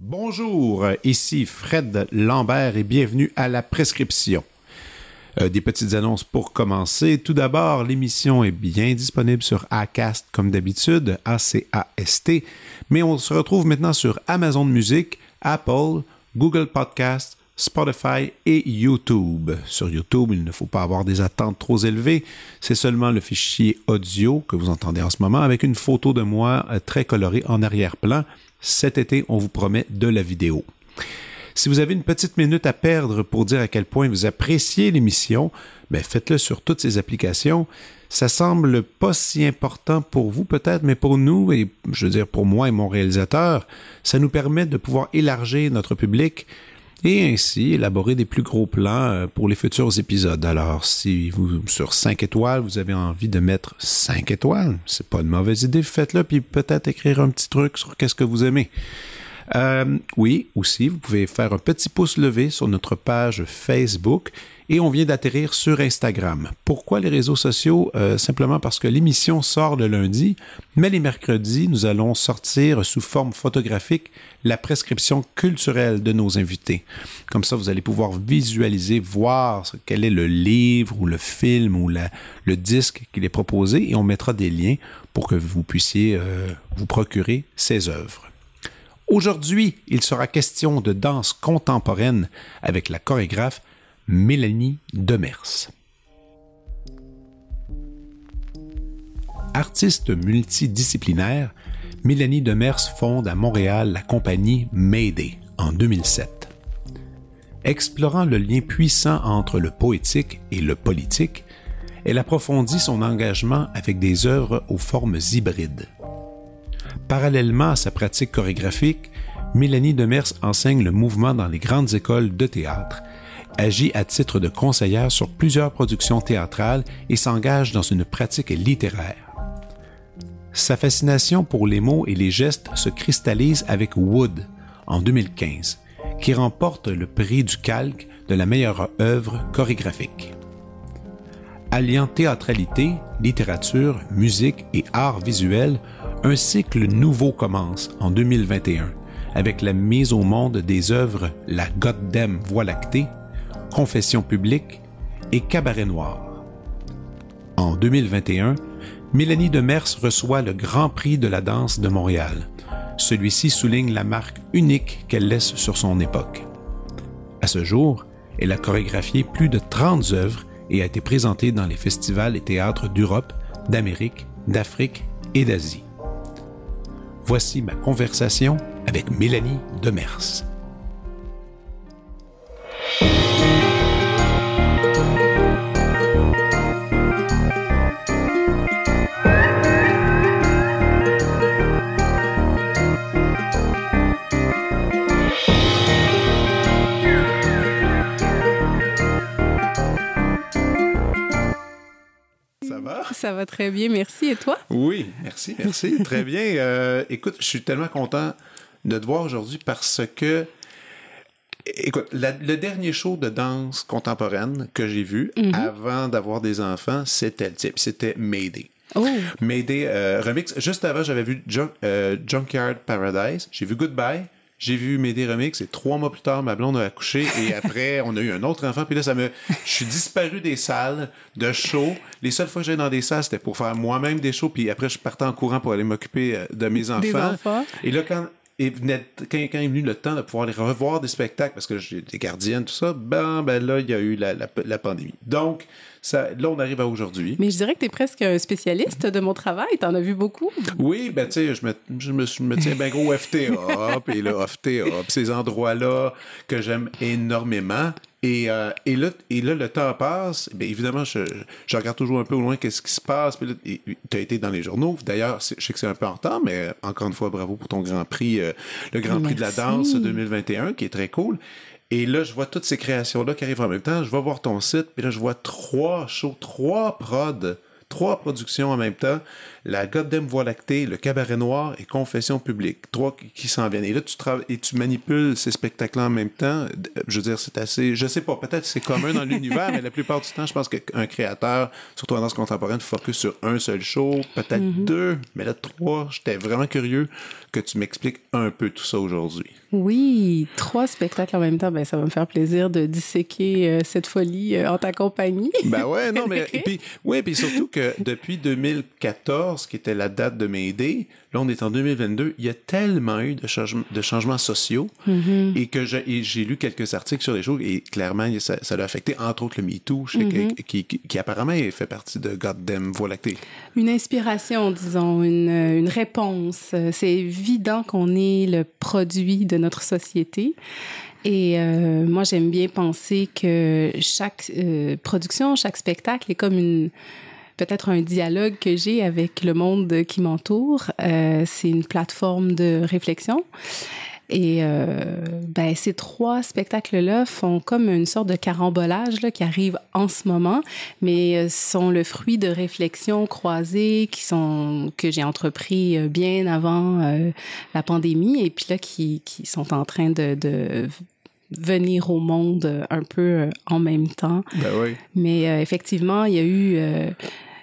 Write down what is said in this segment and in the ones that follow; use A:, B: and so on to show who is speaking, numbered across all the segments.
A: Bonjour, ici Fred Lambert et bienvenue à la prescription. Euh, des petites annonces pour commencer. Tout d'abord, l'émission est bien disponible sur Acast comme d'habitude, A-C-A-S-T, mais on se retrouve maintenant sur Amazon Music, Apple, Google Podcast, Spotify et YouTube. Sur YouTube, il ne faut pas avoir des attentes trop élevées. C'est seulement le fichier audio que vous entendez en ce moment avec une photo de moi euh, très colorée en arrière-plan. Cet été, on vous promet de la vidéo. Si vous avez une petite minute à perdre pour dire à quel point vous appréciez l'émission, ben faites-le sur toutes ces applications. Ça semble pas si important pour vous peut-être, mais pour nous et je veux dire pour moi et mon réalisateur, ça nous permet de pouvoir élargir notre public et ainsi élaborer des plus gros plans euh, pour les futurs épisodes. Alors, si vous, sur 5 étoiles, vous avez envie de mettre 5 étoiles, c'est pas une mauvaise idée, faites-le, puis peut-être écrire un petit truc sur qu'est-ce que vous aimez. Euh, oui, aussi, vous pouvez faire un petit pouce levé sur notre page Facebook et on vient d'atterrir sur Instagram. Pourquoi les réseaux sociaux? Euh, simplement parce que l'émission sort le lundi, mais les mercredis, nous allons sortir sous forme photographique la prescription culturelle de nos invités. Comme ça, vous allez pouvoir visualiser, voir quel est le livre ou le film ou le disque qu'il est proposé et on mettra des liens pour que vous puissiez euh, vous procurer ces œuvres. Aujourd'hui, il sera question de danse contemporaine avec la chorégraphe Mélanie Demers. Artiste multidisciplinaire, Mélanie Demers fonde à Montréal la compagnie Mayday en 2007. Explorant le lien puissant entre le poétique et le politique, elle approfondit son engagement avec des œuvres aux formes hybrides. Parallèlement à sa pratique chorégraphique, Mélanie Demers enseigne le mouvement dans les grandes écoles de théâtre, agit à titre de conseillère sur plusieurs productions théâtrales et s'engage dans une pratique littéraire. Sa fascination pour les mots et les gestes se cristallise avec Wood en 2015, qui remporte le prix du calque de la meilleure œuvre chorégraphique. Alliant théâtralité, littérature, musique et art visuel, un cycle nouveau commence en 2021 avec la mise au monde des œuvres La Goddamn Voie lactée, Confession publique et Cabaret noir. En 2021, Mélanie Demers reçoit le Grand Prix de la danse de Montréal. Celui-ci souligne la marque unique qu'elle laisse sur son époque. À ce jour, elle a chorégraphié plus de 30 œuvres et a été présentée dans les festivals et théâtres d'Europe, d'Amérique, d'Afrique et d'Asie. Voici ma conversation avec Mélanie Demers. Ça va?
B: Très bien, merci. Et toi?
A: Oui, merci, merci. Très bien. Euh, écoute, je suis tellement content de te voir aujourd'hui parce que, écoute, la- le dernier show de danse contemporaine que j'ai vu avant d'avoir des enfants, c'était le type, c'était Mayday.
B: Oh,
A: Mayday euh, remix. Juste avant, j'avais vu Junk- euh, Junkyard Paradise. J'ai vu Goodbye. J'ai vu Mayday remix et trois mois plus tard, ma blonde a accouché et après, on a eu un autre enfant. Puis là, ça me, je suis disparu des salles de shows. Les seules fois que j'allais dans des salles, c'était pour faire moi-même des shows. Puis après, je partais en courant pour aller m'occuper euh, de mes enfants.
B: Des enfants.
A: Et là, quand et venait, quand, quand est venu le temps de pouvoir les revoir des spectacles, parce que j'ai des gardiennes, tout ça, ben, ben là, il y a eu la, la, la pandémie. Donc, ça, là, on arrive à aujourd'hui.
B: mais je dirais que tu es presque un spécialiste de mon travail. Tu en as vu beaucoup.
A: Oui, ben tu sais, je me, je me, je me tiens bien gros FTA, puis le FTA, puis ces endroits-là que j'aime énormément. Et, euh, et, là, et là, le temps passe. Bien évidemment, je, je regarde toujours un peu au loin qu'est-ce qui se passe. Là, tu as été dans les journaux. D'ailleurs, je sais que c'est un peu en retard, mais encore une fois, bravo pour ton Grand Prix, euh, le Grand Prix de la danse 2021, qui est très cool. Et là, je vois toutes ces créations-là qui arrivent en même temps. Je vais voir ton site, puis là, je vois trois shows, trois prods trois productions en même temps, la Goddamn Voie lactée, le Cabaret Noir et Confession publique. Trois qui, s'en viennent. Et là, tu travailles et tu manipules ces spectacles-là en même temps. Je veux dire, c'est assez, je sais pas, peut-être c'est commun dans l'univers, mais la plupart du temps, je pense qu'un créateur, surtout en danse contemporaine, focus sur un seul show, peut-être mm-hmm. deux, mais là, trois. J'étais vraiment curieux que tu m'expliques un peu tout ça aujourd'hui.
B: Oui, trois spectacles en même temps, ben ça va me faire plaisir de disséquer euh, cette folie euh, en ta compagnie.
A: Ben ouais, non mais puis ouais, puis surtout que depuis 2014, qui était la date de mes idées, là on est en 2022, il y a tellement eu de, changements, de changements sociaux mm-hmm. et que j'ai lu quelques articles sur les choses et clairement ça, ça l'a affecté entre autres le MeToo, mm-hmm. qui, qui, qui, apparemment fait partie de Goddamn Voie lactée.
B: Une inspiration, disons, une, une réponse. C'est évident qu'on est le produit de notre société. Et euh, moi, j'aime bien penser que chaque euh, production, chaque spectacle est comme une peut-être un dialogue que j'ai avec le monde qui m'entoure. Euh, c'est une plateforme de réflexion. Et euh, ben, ces trois spectacles-là font comme une sorte de carambolage là, qui arrive en ce moment, mais euh, sont le fruit de réflexions croisées qui sont que j'ai entrepris euh, bien avant euh, la pandémie et puis là qui, qui sont en train de, de venir au monde un peu en même temps.
A: Ben oui.
B: Mais effectivement, il y a eu,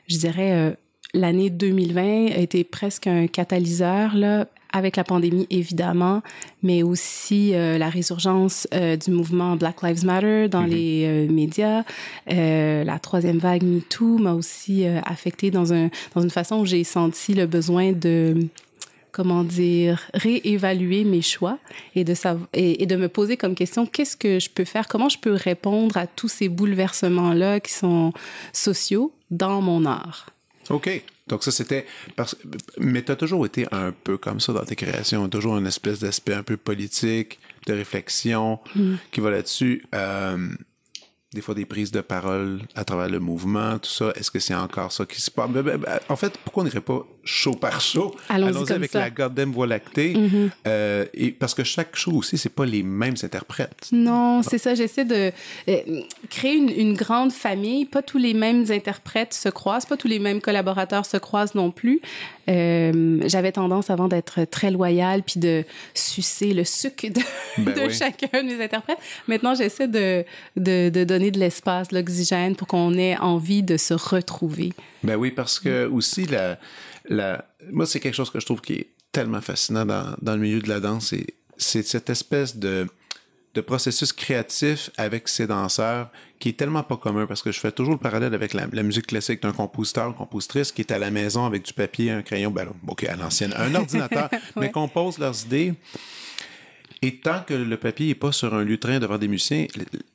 B: je dirais, l'année 2020 a été presque un catalyseur là avec la pandémie évidemment, mais aussi euh, la résurgence euh, du mouvement Black Lives Matter dans mm-hmm. les euh, médias. la troisième vague MeToo m'a aussi affectée dans un dans une façon où j'ai senti le besoin de comment dire réévaluer mes choix et de savoir et, et, de me poser comme question qu'est-ce que je peux faire? Comment je peux répondre à tous ces bouleversements là qui sont sociaux dans mon art?
A: OK. Donc ça, c'était... Parce... Mais tu as toujours été un peu comme ça dans tes créations, toujours une espèce d'aspect un peu politique, de réflexion mm. qui va là-dessus. Euh, des fois des prises de parole à travers le mouvement, tout ça. Est-ce que c'est encore ça qui se passe? Ben, ben, ben, en fait, pourquoi on n'irait pas show par show?
B: Allons-y
A: avec la Goddamn Voie lactée.
B: Mm-hmm.
A: euh, et parce que chaque show aussi, c'est pas les mêmes interprètes.
B: Non, c'est ça. J'essaie de euh, créer une, une, grande famille. Pas tous les mêmes interprètes se croisent, pas tous les mêmes collaborateurs se croisent non plus. Euh, J'avais tendance avant d'être très loyale puis de sucer le sucre de, ben de oui. chacun des interprètes. Maintenant, j'essaie de, de, de donner de l'espace, l'oxygène pour qu'on ait envie de se retrouver.
A: Ben oui, parce que aussi, la, la, moi, c'est quelque chose que je trouve qui est tellement fascinant dans, dans le milieu de la danse, c'est cette espèce de, de processus créatif avec ces danseurs qui est tellement pas commun parce que je fais toujours le parallèle avec la, la musique classique d'un compositeur ou compositrice qui est à la maison avec du papier, un crayon, ben ok, à l'ancienne, un ordinateur, ouais. mais compose leurs idées. Et tant que le papier n'est pas sur un lutrin devant des musiciens,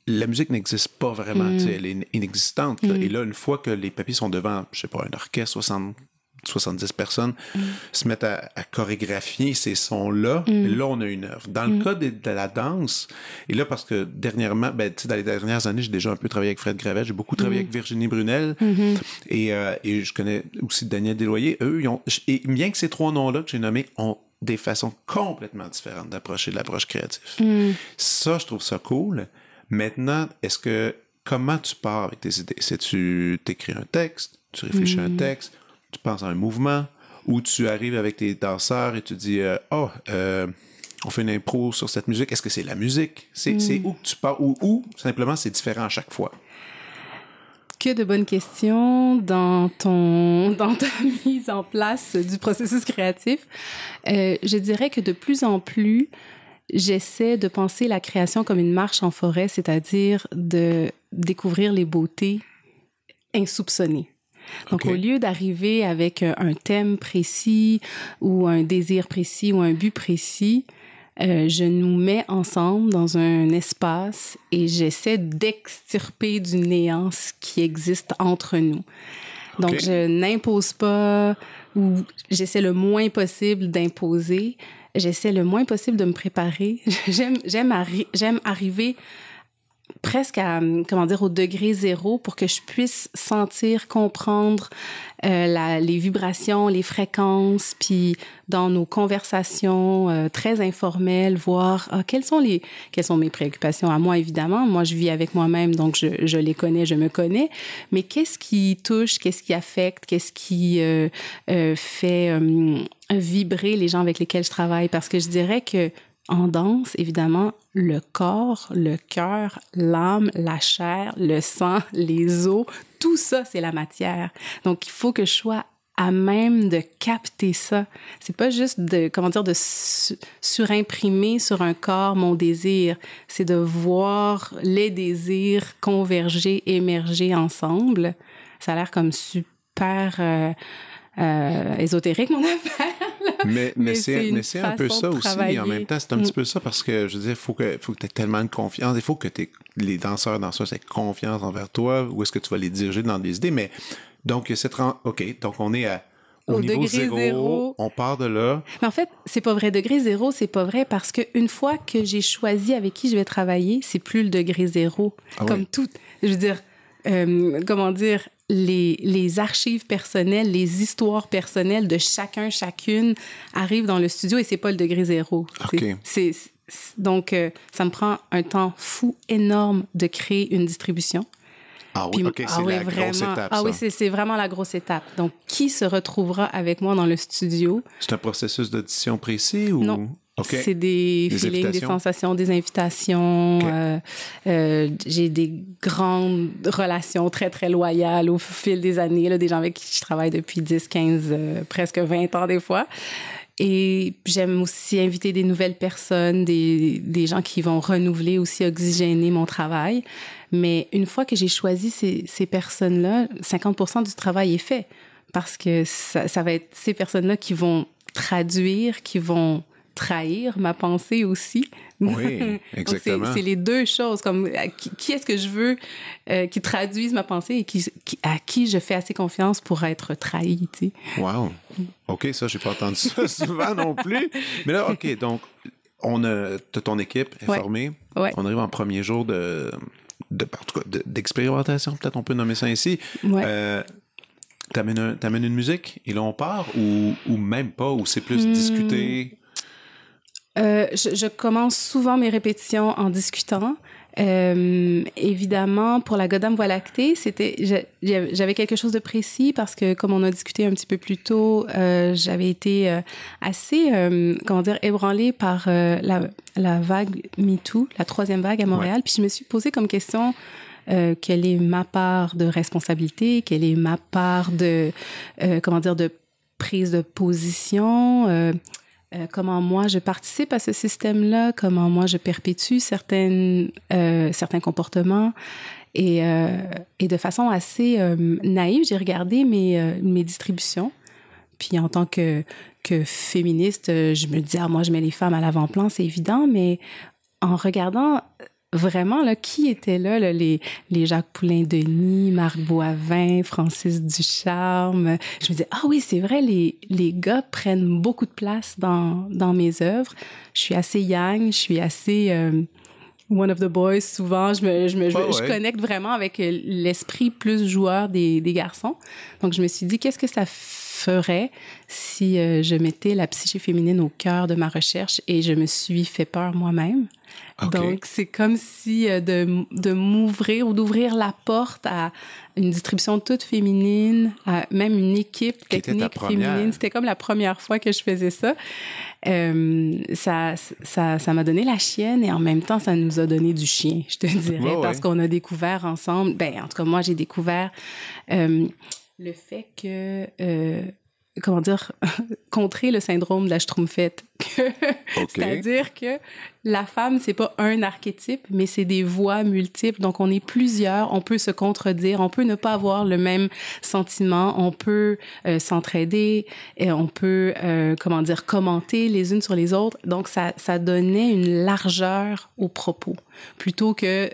A: la musique n'existe pas vraiment. Mm. Elle est inexistante. Mm. Et là, une fois que les papiers sont devant, je sais pas, un orchestre, 60, 70 personnes, mm. se mettent à, à, chorégraphier ces sons-là, et là, on a une œuvre. Dans le cas de, de, la danse, et là, parce que dernièrement, ben, dans les dernières années, j'ai déjà un peu travaillé avec Fred Gravel, j'ai beaucoup travaillé avec Virginie Brunel,
B: -hmm.
A: et, euh, et je connais aussi Daniel Desloyer. Eux, ils ont, et bien que ces trois noms-là que j'ai nommés ont des façons complètement différentes d'approcher de l'approche créative.
B: Mm.
A: Ça, je trouve ça cool. Maintenant, est-ce que comment tu pars avec tes idées? C'est tu t'écris un texte, tu réfléchis mm. à un texte, tu penses à un mouvement, ou tu arrives avec tes danseurs et tu dis euh, oh euh, on fait une impro sur cette musique. Est-ce que c'est la musique? C'est mm. où que tu pars? Ou, ou simplement c'est différent à chaque fois?
B: Que de bonnes questions dans ton dans ta mise en place du processus créatif. Euh, je dirais que de plus en plus, j'essaie de penser la création comme une marche en forêt, c'est-à-dire de découvrir les beautés insoupçonnées. Donc, okay. au lieu d'arriver avec un thème précis ou un désir précis ou un but précis, euh, je nous mets ensemble dans un espace et j'essaie d'extirper du néant ce qui existe entre nous. Donc, okay. je n'impose pas ou j'essaie le moins possible d'imposer. J'essaie le moins possible de me préparer. J'aime, j'aime, arri j'aime arriver presque à, comment dire, au degré zéro pour que je puisse sentir, comprendre euh, la, les vibrations, les fréquences, puis dans nos conversations euh, très informelles, voir ah, quelles sont les, quelles sont mes préoccupations à moi évidemment. Moi, je vis avec moi-même, donc je, je les connais, je me connais. Mais qu'est-ce qui touche, qu'est-ce qui affecte, qu'est-ce qui euh, euh fait euh, vibrer les gens avec lesquels je travaille? Parce que je dirais que en danse, évidemment, le corps, le cœur, l'âme, la chair, le sang, les os, tout ça, c'est la matière. Donc, il faut que je sois à même de capter ça. C'est pas juste de, comment dire, de surimprimer sur un corps mon désir. C'est de voir les désirs converger, émerger ensemble. Ça a l'air comme super euh, euh, ésotérique, mon affaire.
A: Mais, mais, c'est, mais c'est un peu ça aussi. En même temps, c'est un petit mm. peu ça parce que, je veux dire, il faut que, faut que tu aies tellement de confiance. Il faut que les danseurs, danseuses aient confiance envers toi. Où est-ce que tu vas les diriger dans des idées? Mais donc, cette OK, donc on est à au, niveau zéro, on part de là.
B: Mais en fait, c'est pas vrai. Degré zéro, c'est pas vrai parce qu'une fois que j'ai choisi avec qui je vais travailler, c'est plus le degré zéro. Ah Comme tout. Je veux dire, euh, comment dire, les, les, archives personnelles, les histoires personnelles de chacun, chacune arrivent dans le studio et c'est pas le degré zéro. C'est, donc, euh, ça me prend un temps fou énorme de créer une distribution.
A: Ah oui, c'est ah la grosse étape.
B: Ah oui, c'est vraiment la grosse étape. Donc, qui se retrouvera avec moi dans le studio?
A: C'est un processus d'audition précis ou?
B: Non. C'est des, feelings, des sensations, des invitations. Euh, euh, j'ai des grandes relations très, très loyales au fil des années, là, des gens avec qui je travaille depuis 10, 15, euh, presque 20 ans des fois. Et j'aime aussi inviter des nouvelles personnes, des, des gens qui vont renouveler aussi, oxygéner mon travail. Mais une fois que j'ai choisi ces, ces personnes-là, 50% du travail est fait parce que ça, ça va être ces personnes-là qui vont traduire, qui vont trahir ma pensée aussi.
A: Oui, exactement.
B: c'est les deux choses. Comme qui, est-ce que je veux euh, qui traduise ma pensée et qui, à qui je fais assez confiance pour être trahi, tu sais.
A: Wow. OK, ça, j'ai pas entendu ça souvent non plus. Mais là, OK, donc, on a ton équipe informée.
B: Ouais.
A: On arrive en premier jour de, de d'expérimentation, peut-être on peut nommer ça ainsi.
B: Ouais. Euh,
A: T'amènes, une musique et là on part ou, ou même pas, ou c'est plus hmm. discuter?
B: Euh, je, je, commence souvent mes répétitions en discutant. Euh, évidemment, pour la Godam Voie lactée, c'était j'avais quelque chose de précis parce que, comme on a discuté un petit peu plus tôt, euh, j'avais été euh, assez, euh, comment dire, ébranlée par euh, la, la vague MeToo, la troisième vague à Montréal. Puis je me suis posé comme question quelle est ma part de responsabilité, quelle est ma part de, comment dire, de prise de position. Euh, comment moi je participe à ce système-là, comment moi je perpétue certaines, euh, certains comportements. Et, euh, et, de façon assez naïve, j'ai regardé mes, mes distributions. Puis en tant que, que féministe, je me dis, ah, moi je mets les femmes à l'avant-plan, c'est évident, mais en regardant vraiment, là, qui était là, là les, les Jacques Poulain-Denis, Marc Boivin, Francis Ducharme? Je me disais, ah oui, c'est vrai, les, les gars prennent beaucoup de place dans, dans mes œuvres. Je suis assez young, je suis assez... Euh, one of the boys, souvent, je me, je me, je, connecte vraiment avec l'esprit plus joueur des, des garçons. Donc, je me suis dit, qu'est-ce que ça ferait si euh, je mettais la psyché féminine au cœur de ma recherche et je me suis fait peur moi-même. Donc, c'est comme si euh, de, de m'ouvrir ou d'ouvrir la porte à une distribution toute féminine, à même une équipe technique féminine. C'était comme la première fois que je faisais ça. Euh, ça, ça, ça m'a donné la chienne et en même temps, ça nous a donné du chien, je te dirais, parce qu'on a découvert ensemble. Ben, en tout cas, moi, j'ai découvert euh, le fait que euh, comment dire, contrer le syndrome de la schtroumpfette. C'est-à-dire que la femme, c'est pas un archétype, mais c'est des voix multiples. Donc, on est plusieurs, on peut se contredire, on peut ne pas avoir le même sentiment, on peut euh, s'entraider, et on peut, euh, comment dire, commenter les unes sur les autres. Donc, ça, ça donnait une largeur aux propos, plutôt que...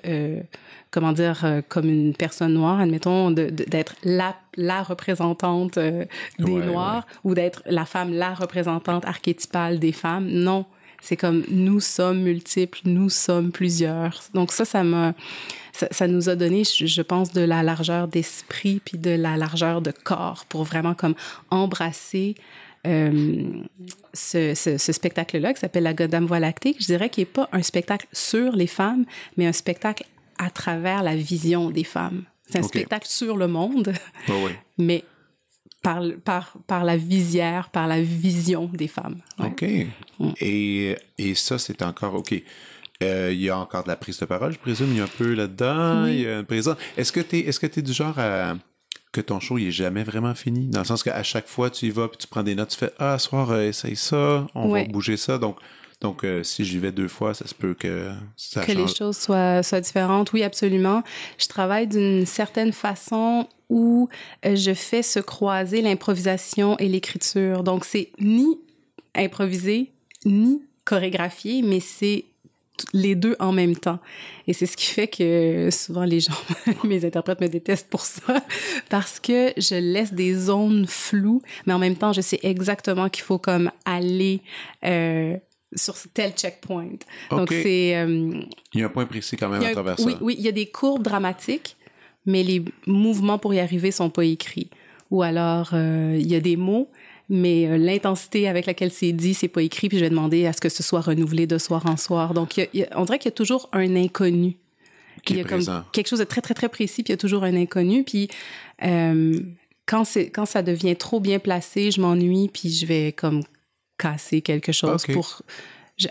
B: Comment dire, euh, comme une personne noire, admettons, d'être la, la représentante euh, des Noirs ou d'être la femme, la représentante archétypale des femmes. Non, C'est comme nous sommes multiples, nous sommes plusieurs. Donc ça, ça m'a, ça, nous a donné, je, pense, de la largeur d'esprit puis de la largeur de corps pour vraiment comme embrasser euh, ce, ce, spectacle-là qui s'appelle La Godame Voie lactée. Je dirais qu'il n'est pas un spectacle sur les femmes, mais un spectacle à travers la vision des femmes. C'est un spectacle sur le monde,
A: oui.
B: mais par, par, par la visière, par la vision des femmes.
A: OK. Mm. Et, et ça, c'est encore OK. Euh, il y a encore de la prise de parole, je présume. Il y a un peu là-dedans. Il y a présent. Est-ce que tu es, est-ce que es du genre à que ton show il est jamais vraiment fini? Dans le sens qu'à chaque fois tu y vas puis tu prends des notes tu fais ah soir euh, essaye ça on va bouger ça donc donc, euh, si j'y vais deux fois, ça se peut que ça
B: Que les choses soient, soient différentes. Oui, absolument. Je travaille d'une certaine façon où euh, je fais se croiser l'improvisation et l'écriture. Donc, c'est ni improvisé, ni chorégraphié, mais c'est les deux en même temps. Et c'est ce qui fait que souvent les gens, mes interprètes me détestent pour ça, parce que je laisse des zones floues, mais en même temps, je sais exactement qu'il faut comme aller euh, sur tel checkpoint. Donc, c'est...
A: Euh, il y a un point précis quand même à travers
B: ça. Oui, oui, il y a des courbes dramatiques, mais les mouvements pour y arriver sont pas écrits. Ou alors, euh, il y a des mots, mais euh, l'intensité avec laquelle c'est dit, c'est pas écrit, puis je vais demander à ce que ce soit renouvelé de soir en soir. Donc, on dirait qu'il y a toujours un inconnu.
A: Qui il y
B: a
A: comme
B: quelque chose de très, très, très précis, puis il y a toujours un inconnu. Puis, quand, quand ça devient trop bien placé, je m'ennuie, puis je vais comme casser quelque chose pour...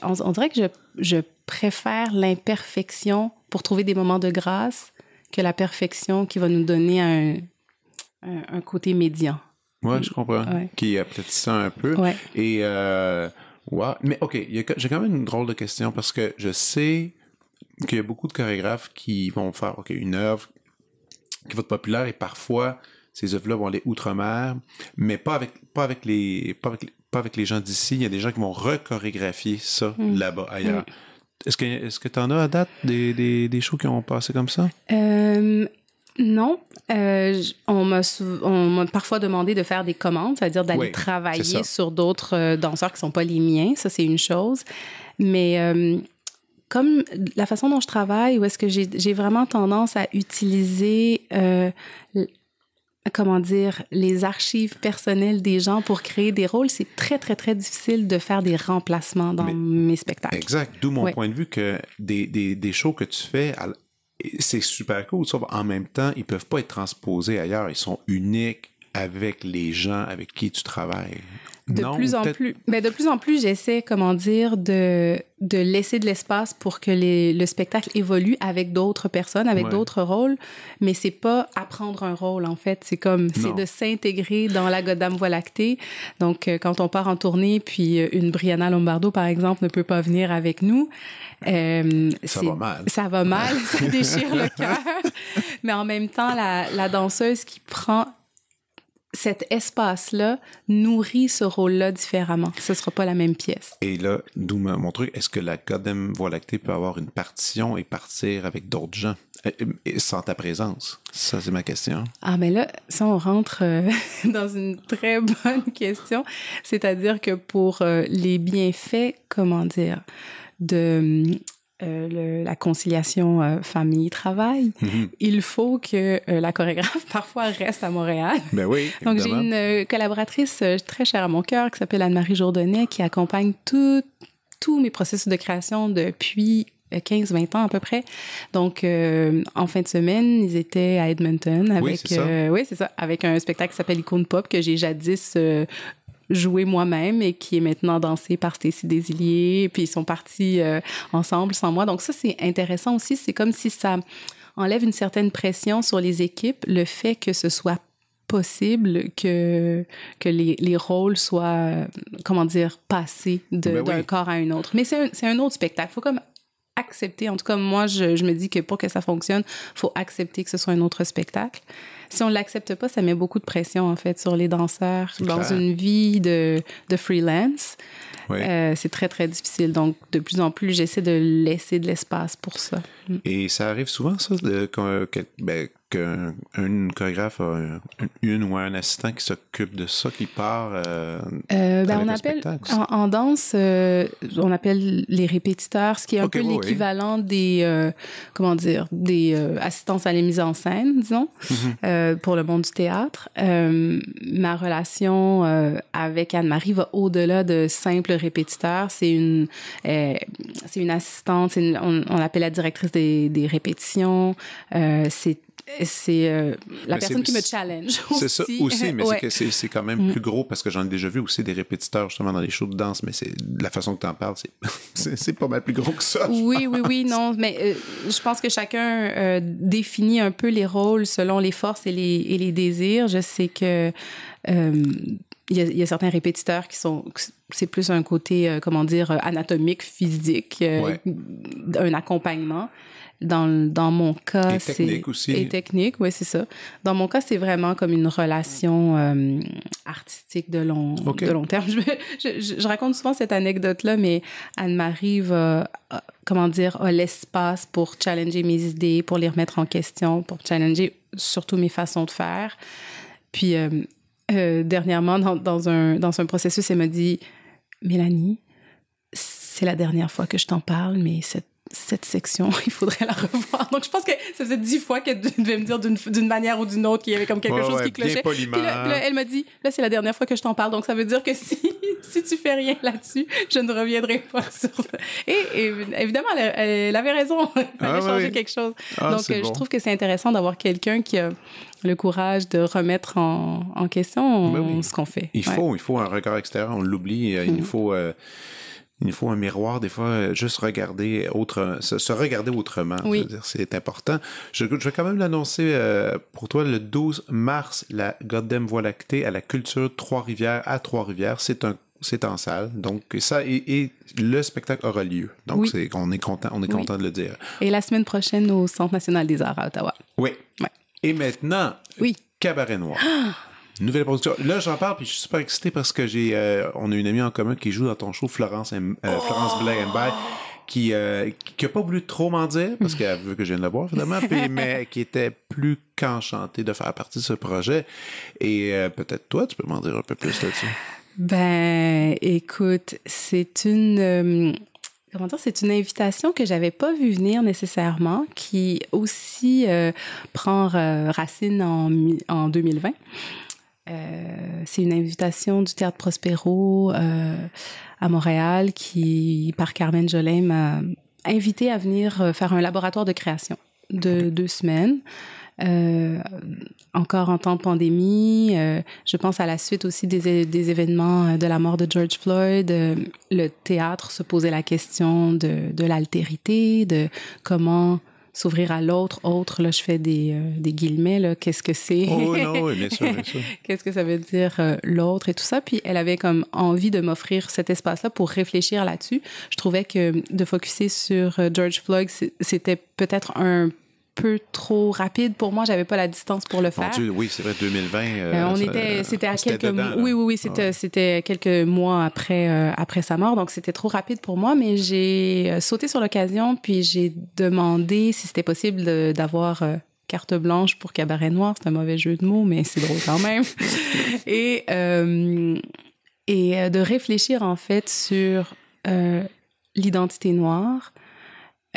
B: on, dirait que je, je préfère l'imperfection pour trouver des moments de grâce que la perfection qui va nous donner un, un, côté médian.
A: Oui, je comprends. Qui aplatissant un peu. Et, euh, Mais OK, j'ai quand même une drôle de question parce que je sais qu'il y a beaucoup de chorégraphes qui vont faire OK, une œuvre qui va être populaire et parfois ces œuvres-là vont aller outre-mer, mais pas avec, pas avec les, pas avec les, pas avec les gens d'ici. Il y a des gens qui vont rechorégraphier ça mm. là-bas, ailleurs. Est-ce que est-ce que tu en as à date des, des, des, shows qui ont passé comme ça?
B: Euh, non. Euh, on m'a parfois demandé de faire des commandes, c'est-à-dire d'aller travailler sur d'autres euh, danseurs qui sont pas les miens. Ça, c'est une chose. Mais euh, comme la façon dont je travaille, où est-ce que j'ai vraiment tendance à utiliser comment dire, les archives personnelles des gens pour créer des rôles, c'est très, très, très difficile de faire des remplacements dans mes spectacles.
A: Exact. D'où mon point de vue que des, des, des shows que tu fais, c'est super cool. Sauf en même temps, ils peuvent pas être transposés ailleurs. Ils sont uniques avec les gens avec qui tu travailles.
B: De plus en plus, ben de plus en plus, j'essaie, comment dire, de, de laisser de l'espace pour que les, le spectacle évolue avec d'autres personnes, avec d'autres rôles, mais c'est pas apprendre un rôle en fait, c'est comme c'est de s'intégrer dans la Godame Voie lactée. Donc euh, quand on part en tournée, puis euh, une Brianna Lombardo par exemple ne peut pas venir avec nous,
A: euh, ça va mal.
B: Ça va mal, ça déchire le cœur. Mais en même temps, la, la danseuse qui prend cet espace-là nourrit ce rôle-là différemment. Ce ne sera pas la même pièce.
A: Et là, d'où mon truc, est-ce que la Godem Voie lactée peut avoir une partition et partir avec d'autres gens? Euh, sans ta présence? Ça, c'est ma question.
B: Ah, mais là, ça, on rentre euh, dans une très bonne question. C'est-à-dire que pour euh, les bienfaits, comment dire, de euh, la conciliation euh, famille-travail, mhm. il faut que euh, la chorégraphe parfois reste à Montréal.
A: Ben oui.
B: Donc j'ai une collaboratrice très chère à mon cœur qui s'appelle Anne-Marie Jourdonnet qui accompagne tous mes processus de création depuis 15-20 ans à peu près. Donc, en fin de semaine, ils étaient à Edmonton avec, oui, c'est ça. oui, c'est ça, avec un spectacle qui s'appelle Icône Pop que j'ai jadis joué moi-même et qui est maintenant dansé par Stacy Desilliers. Puis ils sont partis euh, ensemble sans moi. Donc ça, c'est intéressant aussi. C'est comme si ça enlève une certaine pression sur les équipes, le fait que ce soit possible que, que les, les rôles soient, comment dire, passés ben d'un corps à un autre. Mais c'est un, un, autre spectacle. Il faut comme accepter, en tout cas moi, je, je me dis que pour que ça fonctionne, il faut accepter que ce soit un autre spectacle si on l'accepte pas, ça met beaucoup de pression en fait sur les danseurs dans une vie de, de freelance. Euh, c'est très très difficile. Donc de plus en plus, j'essaie de laisser de l'espace pour ça.
A: Mm. Et ça arrive souvent ça, que, ben, qu'un un chorégraphe a un- une ou un assistant qui s'occupe de ça, qui part euh,
B: Euh, ben, on
A: le
B: appelle en, en danse, euh, on appelle les répétiteurs, ce qui est un peu
A: oui,
B: l'équivalent des euh, comment dire des euh, assistances à la mise en scène, disons,
A: Mhm.
B: euh, pour le monde du théâtre. Ma relation avec Anne-Marie va au-delà de simple répétiteur. C'est une c'est une assistante, une- on, on l'appelle la directrice des, des répétitions. C'est c'est euh, la
A: Mais
B: personne qui me challenge
A: C'est ça aussi, mais
B: Ouais.
A: c'est quand même plus gros parce que j'en ai déjà vu aussi des répétiteurs justement dans les shows de danse, mais c'est la façon que tu en parles, c'est, pas mal plus gros que ça.
B: Oui, oui, oui, non, mais euh, je pense que chacun euh, définit un peu les rôles selon les forces et les, et les désirs. Je sais que il y, a, il y a certains répétiteurs qui sont, c'est plus un côté, euh, comment dire, anatomique, physique, euh,
A: Ouais.
B: un accompagnement. Dans, dans mon cas,
A: Et
B: c'est
A: technique aussi.
B: et technique, oui, c'est ça. Dans mon cas, c'est vraiment comme une relation euh, artistique de long, de long terme. Je, je, je- je raconte souvent cette anecdote-là, mais Anne-Marie va, euh, comment dire, a l'espace pour challenger mes idées, pour les remettre en question, pour challenger surtout mes façons de faire. Puis, euh, euh, dernièrement, dans, dans, un, dans un processus, elle m'a dit Mélanie, c'est la dernière fois que je t'en parle, mais cette, cette section, il faudrait la revoir. Donc, je pense que ça faisait dix fois qu'elle devait me dire d'une manière ou d'une autre qu'il y avait comme quelque
A: Ouais,
B: chose
A: ouais,
B: qui clochait. Puis là, elle m'a dit Là, c'est la dernière fois que je t'en parle. Donc, ça veut dire que si, si tu fais rien là-dessus, je ne reviendrai pas sur ça. Et, et évidemment, elle, elle avait raison. Fallait
A: Ah,
B: changer
A: oui.
B: quelque chose.
A: Ah,
B: Donc, euh,
A: bon.
B: je trouve que c'est intéressant d'avoir quelqu'un qui a le courage de remettre en, en question
A: Ben oui.
B: ce qu'on fait.
A: Il
B: Ouais.
A: faut, il faut un regard extérieur, on l'oublie. euh, Il nous faut, euh, il nous faut un miroir des fois, euh, juste regarder autre, se, se regarder autrement.
B: Oui.
A: C'est important. Je, je vais quand même l'annoncer euh, pour toi le 12 mars, la Goddamn Voie lactée à la Culture Trois-Rivières à Trois-Rivières. C'est un c'est en salle, donc ça et, et le spectacle aura lieu. Donc
B: Oui.
A: c'est on est content, on est
B: Oui.
A: content de le dire.
B: Et la semaine prochaine au Centre national des arts à Ottawa.
A: Oui.
B: Ouais.
A: Et maintenant,
B: Oui.
A: Cabaret Noir. Nouvelle production. Là, j'en parle, puis je suis super excité parce que j'ai, euh, on a une amie en commun qui joue dans ton show, Florence, M- euh, Florence Blair qui, euh, qui a pas voulu trop m'en dire parce qu'elle veut que je vienne la voir, puis, mais qui était plus qu'enchantée de faire partie de ce projet. Et euh, peut-être toi, tu peux m'en dire un peu plus là-dessus.
B: Ben, écoute, c'est une euh, comment dire, c'est une invitation que j'avais pas vu venir nécessairement, qui aussi prend racine en, en 2020. Euh, c'est une invitation du Théâtre Prospero euh, à Montréal qui, par Carmen Jolin, m'a invité à venir euh, faire un laboratoire de création de deux semaines. Euh, encore en temps de pandémie, euh, je pense à la suite aussi des, des événements de la mort de George Floyd, euh, le théâtre se posait la question de, de l'altérité, de comment s'ouvrir à l'autre, autre, là je fais des, euh, des guillemets, là, qu'est-ce que c'est?
A: Oh non, oui, bien sûr, bien sûr.
B: Qu'est-ce que ça veut dire euh, l'autre et tout ça? Puis elle avait comme envie de m'offrir cet espace-là pour réfléchir là-dessus. Je trouvais que de focuser sur euh, George Floyd, c'était peut-être un peu trop rapide pour moi. J'avais pas la distance pour le faire.
A: Dieu, oui, c'est vrai, 2020. euh,
B: Euh, on
A: ça-
B: était, c'était à quelques
A: dedans.
B: Oui, oui, oui, c'était, c'était quelques mois après, euh, après sa mort, donc c'était trop rapide pour moi. Mais j'ai euh, sauté sur l'occasion, puis j'ai demandé si c'était possible d'avoir euh, carte blanche pour Cabaret Noir. C'est un mauvais jeu de mots, mais c'est drôle quand même. et euh, et euh, de réfléchir en fait sur euh, l'identité noire,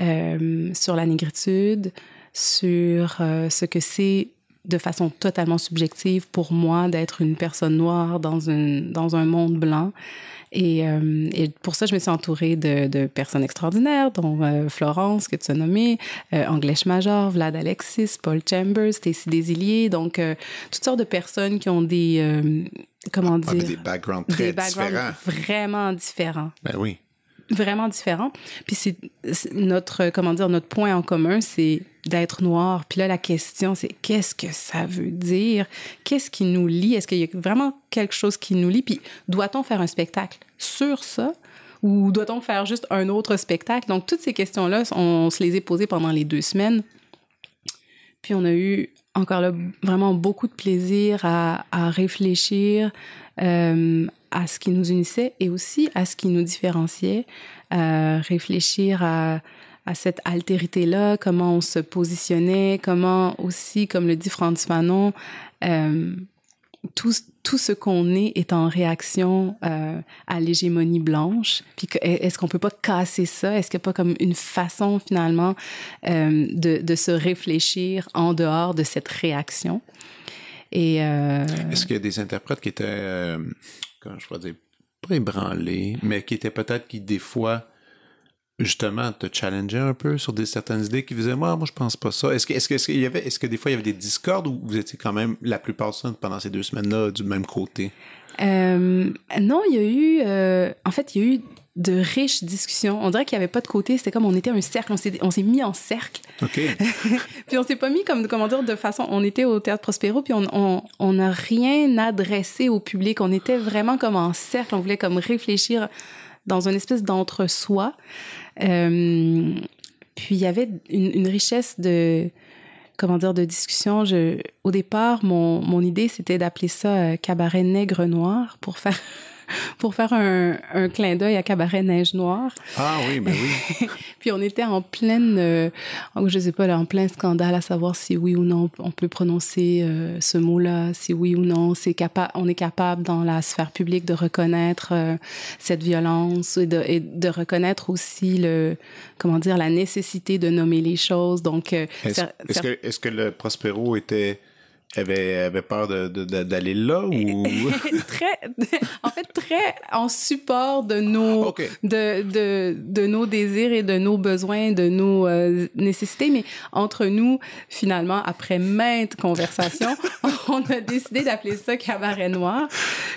B: euh, sur la négritude, sur euh, ce que c'est de façon totalement subjective pour moi d'être une personne noire dans, une, dans un monde blanc. Et, euh, et pour ça, je me suis entourée de, de personnes extraordinaires, dont euh, Florence, que tu as nommée, euh, Anglèche Major, Vlad Alexis, Paul Chambers, Stacy Desilliers, donc euh, toutes sortes de personnes qui ont des, euh, comment
A: Ah,
B: dire,
A: des backgrounds très
B: des backgrounds
A: différents.
B: vraiment différents
A: Ben oui.
B: Vraiment différent. Puis c'est notre comment dire notre point en commun, c'est d'être noir. Puis là la question c'est qu'est-ce que ça veut dire? Qu'est-ce qui nous lie? Est-ce qu'il y a vraiment quelque chose qui nous lie? Puis doit-on faire un spectacle sur ça? Ou doit-on faire juste un autre spectacle? Donc toutes ces questions-là, on, se les est posées pendant les deux semaines. Puis on a eu encore là vraiment beaucoup de plaisir à, à réfléchir euh, à ce qui nous unissait et aussi à ce qui nous différenciait, à réfléchir à cette altérité-là, comment on se positionnait, comment aussi, comme le dit Franz Fanon, euh, tout, tout ce qu'on est est en réaction euh, à l'hégémonie blanche. Puis est-ce qu'on peut pas casser ça? Est-ce qu'il n'y a pas comme une façon finalement euh, de, de, se réfléchir en dehors de cette réaction?
A: Euh... est-ce qu'il y a des interprètes qui étaient, euh, je pourrais dire, pas ébranlés, mais qui étaient peut-être qui des fois justement te challenger un peu sur des certaines idées qui faisaient moi moi je pense pas ça. Est-ce que est-ce que est-ce qu'il y avait est-ce que des fois il y avait des discordes ou vous étiez quand même la plupart du temps pendant ces deux semaines là du même côté?
B: Euh, non il y a eu euh, en fait il y a eu de riches discussions. On dirait qu'il n'y avait pas de côté. C'était comme on était un cercle. On s'est, on mis en cercle.
A: OK.
B: puis on s'est pas mis comme, comment dire, de façon. On était au Théâtre Prospero, puis on, on, on n'a rien adressé au public. On était vraiment comme en cercle. On voulait comme réfléchir dans une espèce d'entre-soi. Euh, puis il y avait une, une, richesse de comment dire de discussion. Je, au départ, mon, mon idée c'était d'appeler ça euh, cabaret nègre noir pour faire pour faire un, un clin d'œil à Cabaret Neige Noire.
A: Ah oui, mais oui.
B: puis on était en pleine, euh, je sais pas, là, en plein scandale à savoir si oui ou non on peut prononcer euh, ce mot-là, si oui ou non c'est on est capable dans la sphère publique de reconnaître euh, cette violence et de, et de reconnaître aussi le, comment dire, la nécessité de nommer les choses. Donc,
A: euh, est-ce est que, est que le Prospero était avait, avait peur d'aller de, de, là ou?
B: Très en fait très en support de nos okay. de, de, de nos désirs et de nos besoins de nos euh, nécessités mais entre nous finalement après maintes conversations on a décidé d'appeler ça cabaret noir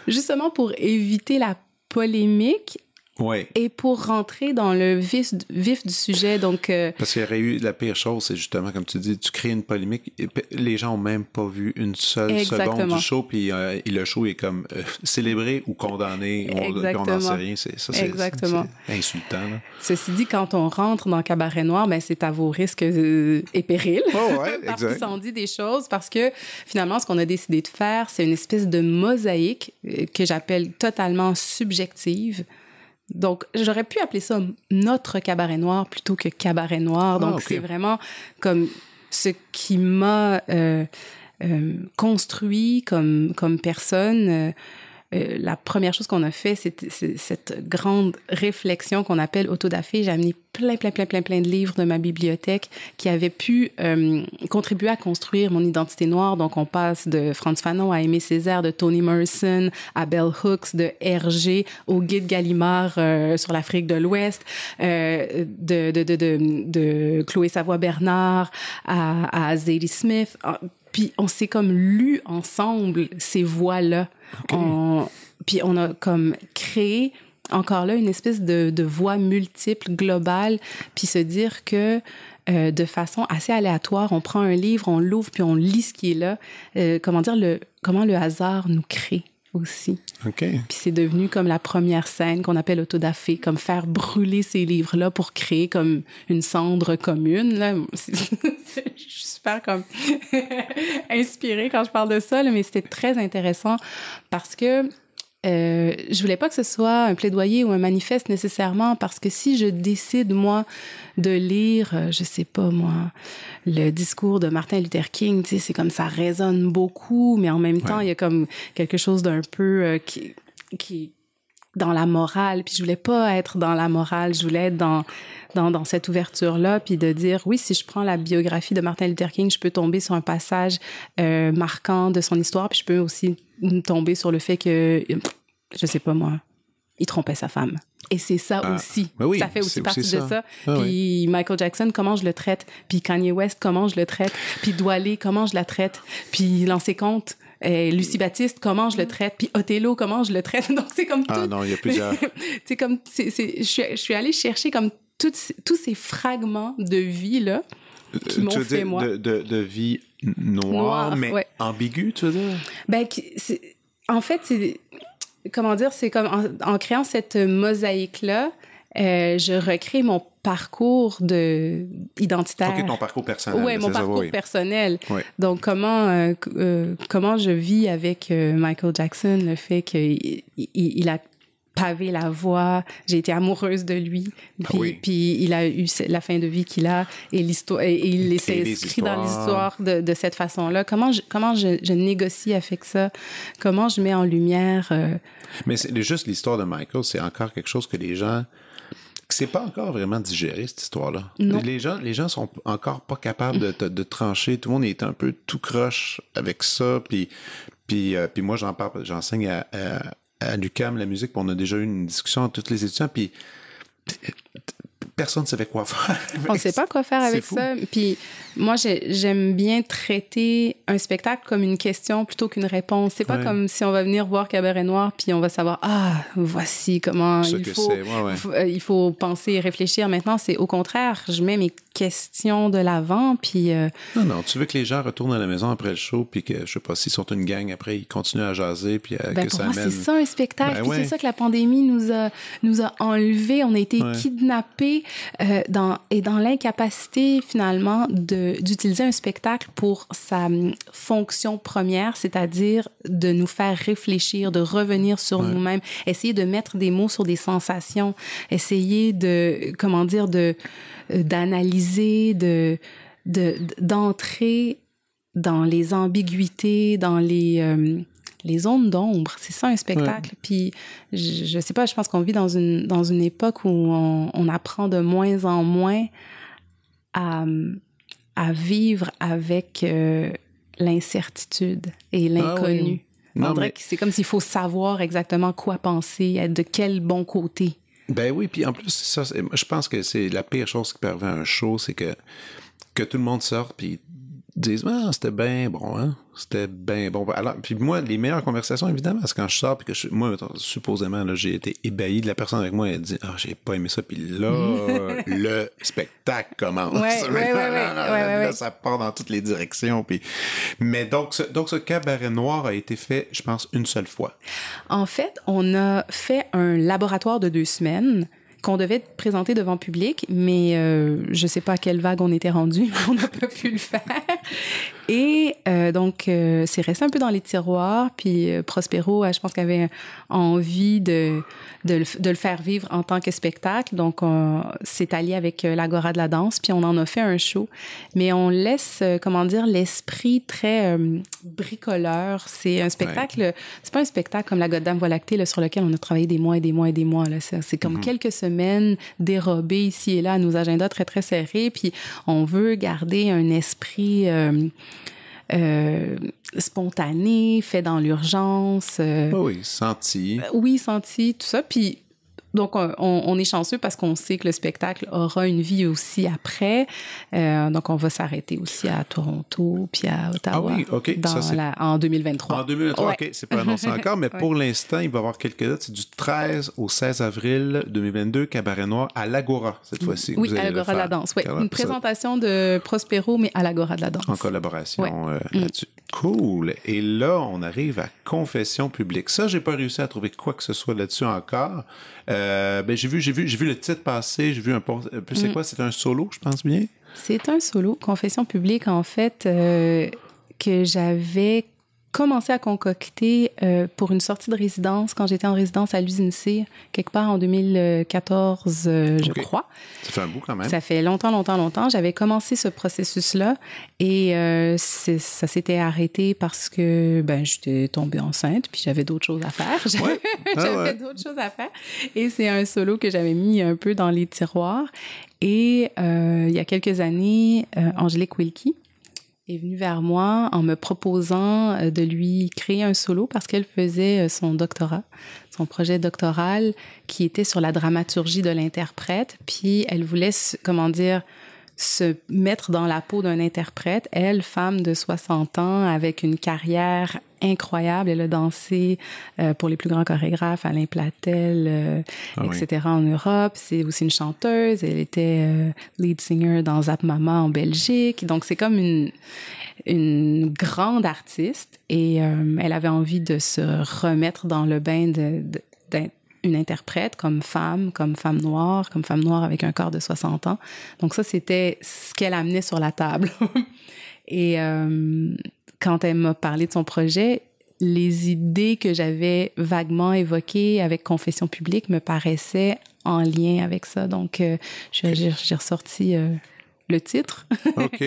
B: justement pour éviter la polémique
A: Ouais.
B: Et pour rentrer dans le vif, vif du sujet, donc... Euh...
A: Parce qu'il y aurait eu la pire chose, c'est justement, comme tu dis, tu crées une polémique, et les gens ont même pas vu une seule Exactement. seconde du show, puis euh, le show est comme euh, célébré ou condamné,
B: Exactement.
A: on n'en sait rien. C'est, ça. C'est insultant. Là.
B: Ceci dit, quand on rentre dans Cabaret Noir, ben, c'est à vos risques euh, et périls.
A: Oh ouais,
B: parce qu'ils s'en dit des choses, parce que finalement, ce qu'on a décidé de faire, c'est une espèce de mosaïque euh, que j'appelle totalement subjective, donc, j'aurais pu appeler ça notre cabaret noir plutôt que cabaret noir. Donc, ah, okay. c'est vraiment comme ce qui m'a euh, euh, construit comme, comme personne. Euh, euh, la première chose qu'on a fait, c'est cette grande réflexion qu'on appelle autodafé. J'ai amené plein, plein, plein, plein, plein de livres de ma bibliothèque qui avaient pu euh, contribuer à construire mon identité noire. Donc, on passe de Franz Fanon à Aimé Césaire, de Toni Morrison, à Bell Hooks, de Hergé, au guide Gallimard euh, sur l'Afrique de l'Ouest, euh, de, de, de, de, de Chloé Savoie-Bernard à, à Zadie Smith. Puis on s'est comme lu ensemble ces voix-là. Okay. On, puis on a comme créé encore là une espèce de, de voix multiple, globale, puis se dire que euh, de façon assez aléatoire, on prend un livre, on l'ouvre, puis on lit ce qui est là. Euh, comment dire, le, comment le hasard nous crée? Aussi.
A: OK.
B: Puis c'est devenu comme la première scène qu'on appelle autodafé, comme faire brûler ces livres-là pour créer comme une cendre commune. Là. je suis super comme inspirée quand je parle de ça, là, mais c'était très intéressant parce que euh, je voulais pas que ce soit un plaidoyer ou un manifeste nécessairement parce que si je décide moi de lire, euh, je sais pas moi, le discours de Martin Luther King, tu sais, c'est comme ça résonne beaucoup, mais en même ouais. temps il y a comme quelque chose d'un peu euh, qui qui dans la morale puis je voulais pas être dans la morale je voulais être dans dans, dans cette ouverture là puis de dire oui si je prends la biographie de Martin Luther King je peux tomber sur un passage euh, marquant de son histoire puis je peux aussi tomber sur le fait que je sais pas moi il trompait sa femme et c'est ça ah, aussi
A: oui,
B: ça fait aussi partie
A: aussi
B: de ça. Ah, puis oui. Michael Jackson comment je le traite? Puis Kanye West comment je le traite? Puis Doualé comment je la traite? Puis Lancé Compte euh, Lucie Baptiste, comment je le traite, puis Othello, comment je le traite? Donc, c'est comme tout.
A: Ah non, il y a plusieurs.
B: c'est comme, c'est, je, suis, je suis allée chercher comme toutes, tous ces fragments de vie, là, qui m'ont fait, moi.
A: De, de, de vie noire mais ouais. ambiguë, tu veux dire?
B: Ben, en fait, c'est, comment dire, c'est comme en, en créant cette mosaïque-là, euh, je recrée mon parcours de identitaire.
A: Okay, ton parcours personnel.
B: Ouais, mon parcours
A: oui.
B: personnel.
A: Oui.
B: Donc comment euh, euh, comment je vis avec Michael Jackson le fait qu'il il, il a pavé la voie. J'ai été amoureuse de lui. Puis,
A: oui.
B: puis il a eu la fin de vie qu'il a et l'histoire et, et il s'est inscrit dans l'histoire de, de cette façon-là. Comment je, comment je, je négocie avec ça? Comment je mets en lumière euh,
A: Mais c'est juste l'histoire de Michael, c'est encore quelque chose que les gens c'est pas encore vraiment digéré cette histoire-là. Les gens, les gens sont encore pas capables de, de, de trancher. Tout le monde est un peu tout croche avec ça. Puis, puis, euh, puis moi, j'en parle, j'enseigne à, à, à l'UQAM la musique. Puis on a déjà eu une discussion avec tous les étudiants. Puis personne ne savait quoi faire.
B: On ne sait pas quoi faire avec ça. Puis moi, j'ai- j'aime bien traiter un spectacle comme une question plutôt qu'une réponse. C'est pas
A: Ouais.
B: comme si on va venir voir Cabaret Noir puis on va savoir ah voici comment
A: Ce
B: il faut,
A: ouais, ouais.
B: euh, il faut penser et réfléchir. Maintenant, c'est au contraire, je mets mes questions de l'avant puis euh,
A: Non, non, tu veux que les gens retournent à la maison après le show, puis que, je sais pas, s'ils sont une gang, après, ils continuent à jaser, puis euh,
B: Ben,
A: que
B: pour
A: ça
B: moi,
A: amène...
B: c'est ça un spectacle.
A: Ben
B: c'est ça que la pandémie nous a, nous a enlevé. On a été kidnappés euh, dans, et dans l'incapacité, finalement, de, d'utiliser un spectacle pour sa hum, fonction première, c'est-à-dire de nous faire réfléchir, de revenir sur nous-mêmes, essayer de mettre des mots sur des sensations, essayer de, comment dire, de, euh, d'analyser, de, de, d'entrer dans les ambiguïtés, dans les, euh, les zones d'ombre. C'est ça un spectacle. Puis je, je sais pas, je pense qu'on vit dans une, dans une époque où on, on apprend de moins en moins à, à vivre avec euh, l'incertitude et l'inconnu.
A: Non,
B: on dirait
A: mais-
B: que c'est comme s'il faut savoir exactement quoi penser, être de quel bon côté.
A: Ben oui, puis en plus, ça, je pense que c'est la pire chose qui peut arriver à un show, c'est que, que tout le monde sorte puis dise ah c'était bien bon hein? C'était bien bon. Alors puis moi les meilleures conversations évidemment c'est quand je sors puis que je, moi supposément là j'ai été ébahi de la personne avec moi elle dit ah j'ai pas aimé ça puis là le spectacle commence.
B: Ouais, ouais, ouais, ouais,
A: Là, ça part dans toutes les directions puis mais donc ce, donc ce cabaret noir a été fait je pense une seule fois.
B: En fait, on a fait un laboratoire de deux semaines qu'on devait présenter devant public, mais euh, je sais pas à quelle vague on était rendu, on n'a pas pu le faire. Et euh, donc, euh, c'est resté un peu dans les tiroirs, puis euh, Prospero, euh, je pense qu'il avait envie de, de, le, de le faire vivre en tant que spectacle, donc on s'est allié avec euh, l'Agora de la danse, puis on en a fait un show. Mais on laisse, euh, comment dire, l'esprit très bricoleur. C'est un spectacle, c'est pas un spectacle comme La Goddamn Voie lactée, là, sur lequel on a travaillé des mois et des mois et des mois. Là. C'est, c'est comme quelques semaines dérobées ici et là à nos agendas très, très serrés. Puis on veut garder un esprit euh, spontané, fait dans l'urgence. euh,
A: Ah oui senti
B: oui, senti, tout ça. Puis, donc, on, on est chanceux parce qu'on sait que le spectacle aura une vie aussi après. Euh, donc, on va s'arrêter aussi à Toronto puis à Ottawa
A: Ah oui, OK.
B: dans
A: Ça, c'est-
B: la- en 2023.
A: En 2023,
B: Ouais.
A: OK, c'est pas annoncé encore, mais pour l'instant, il va y avoir quelques dates. C'est du 13 au 16 avril 2022, Cabaret Noir à l'Agora, cette fois-ci.
B: Oui, à l'Agora de la danse. Oui, une présentation de Prospero, mais à l'Agora de la danse.
A: En collaboration
B: Ouais.
A: euh, là-dessus. Cool. Et là, on arrive à confession publique. Ça, j'ai pas réussi à trouver quoi que ce soit là-dessus encore. Euh, ben, j'ai vu, j'ai vu, j'ai vu le titre passer. J'ai vu un un peu.
B: Mm.
A: C'est quoi C'est un solo, je pense bien?
B: C'est un solo, confession publique, en fait, euh, que j'avais commencé à concocter euh, pour une sortie de résidence quand j'étais en résidence à l'usine C, quelque part en 2014, euh, je crois.
A: Ça fait un bout quand même.
B: Ça fait longtemps, longtemps, longtemps. J'avais commencé ce processus-là et euh, ça s'était arrêté parce que ben j'étais tombée enceinte puis j'avais d'autres choses à faire.
A: Ouais. Ah
B: j'avais
A: ouais.
B: d'autres choses à faire et c'est un solo que j'avais mis un peu dans les tiroirs. Et euh, il y a quelques années, Angélique Wilkie est venue vers moi en me proposant euh, de lui créer un solo parce qu'elle faisait euh, son doctorat, son projet doctoral qui était sur la dramaturgie de l'interprète. Puis elle voulait, comment dire, se mettre dans la peau d'un interprète. Elle, femme de 60 ans, avec une carrière incroyable. Elle a dansé euh, pour les plus grands chorégraphes, Alain Platel, euh,
A: Ah oui.
B: etc. en Europe. C'est aussi une chanteuse. Elle était euh, lead singer dans Zap Mama en Belgique. Donc, c'est comme une, une grande artiste. Et euh, elle avait envie de se remettre dans le bain de, de- d'être une interprète comme femme, comme femme noire, comme femme noire avec un corps de 60 ans. Donc ça, c'était ce qu'elle amenait sur la table. Et euh, quand elle m'a parlé de son projet, les idées que j'avais vaguement évoquées avec Confession publique me paraissaient en lien avec ça. Donc, euh, j'ai ressorti euh, le titre.
A: OK.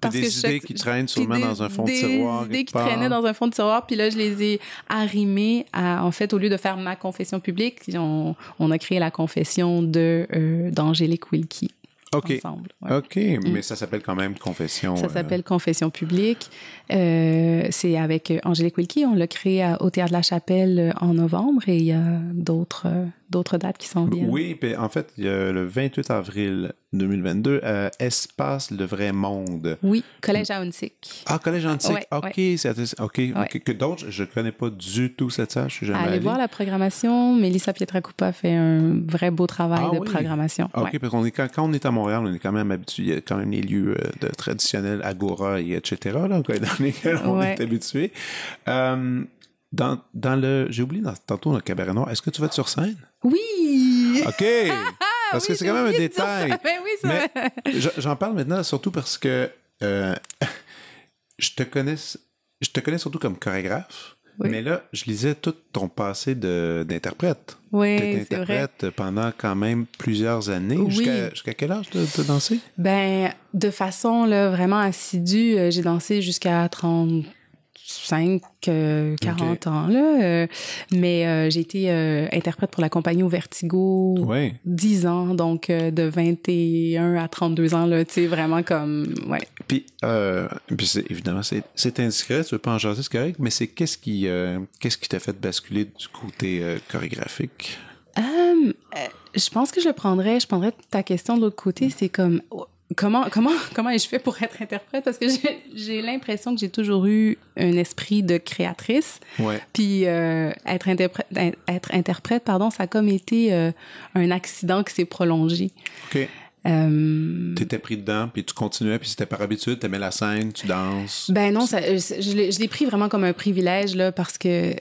B: Parce
A: des
B: que
A: idées
B: je-
A: qui traînent sûrement
B: des-
A: dans un fond de
B: des
A: tiroir.
B: idées
A: quelque
B: qui
A: part.
B: traînaient dans un fond de tiroir, puis là, je les ai arrimées à, en fait, au lieu de faire ma confession publique, on, on a créé la confession de, euh, d'Angélique Wilkie
A: OK.
B: ensemble. ouais.
A: OK, mais ça s'appelle quand même Confession.
B: Ça
A: euh,
B: s'appelle Confession publique. Euh, c'est avec Angélique Wilkie. On l'a créé à- au Théâtre de la Chapelle euh, en novembre et il y a d'autres, d'autres dates qui s'en viennent.
A: Oui, puis en fait, il y a le 28 avril 2022, euh, Espace le vrai monde.
B: Oui, Collège Huntsic.
A: Ah, Collège Antique.
B: Ouais,
A: OK, c'est OK, OK. Que d'autres, je ne connais pas du tout cette salle, je suis jamais
B: Allez
A: allé.
B: voir la programmation. Mélissa Pietracupa fait un vrai beau travail
A: Ah
B: de
A: oui.
B: programmation.
A: OK,
B: Ouais.
A: parce qu'on est quand, quand on est à Montréal, on est quand même habitué, il y a quand même les lieux euh, de traditionnels agora et etc. Là, dans lesquels on
B: Ouais.
A: est habitué. Euh, dans, dans le, j'ai oublié dans, tantôt dans le cabaret noir, est-ce que tu vas être sur scène?
B: Oui!
A: OK! Parce que c'est quand même un détail.
B: ça. Oui, ça
A: Mais je- j'en parle maintenant surtout parce que euh, je te connais, je te connais surtout comme chorégraphe.
B: Oui.
A: Mais là, je lisais tout ton passé de- d'interprète.
B: Oui, c'est
A: interprète pendant quand même plusieurs années.
B: Oui.
A: Jusqu'à quel âge tu as dansé?
B: Ben, de façon là, vraiment assidue, euh, j'ai dansé jusqu'à 35, euh, 40 ans. Là, euh, mais euh, j'ai été euh, interprète pour la compagnie au Vertigo
A: Oui.
B: 10 ans, donc de 21 à 32 ans. Là, tu sais, vraiment comme... Ouais.
A: Puis, évidemment, c'est indiscret, tu veux pas en jaser, c'est correct, mais c'est qu'est-ce qui qu'est-ce qui t'a fait basculer du côté chorégraphique?
B: Je pense que je prendrais, je prendrais ta question de l'autre côté. C'est comme comment comment comment ai-je fait pour être interprète? Parce que j'ai- j'ai l'impression que j'ai toujours eu un esprit de créatrice.
A: Ouais.
B: Puis euh, être interprète, être interprète, pardon, ça a comme été euh, un accident qui s'est prolongé.
A: OK.
B: Euh,
A: T'étais pris dedans, puis tu continuais, puis c'était par habitude, t'aimais la scène, tu danses.
B: Ben non, ça, l'ai je l'ai pris vraiment comme un privilège là parce que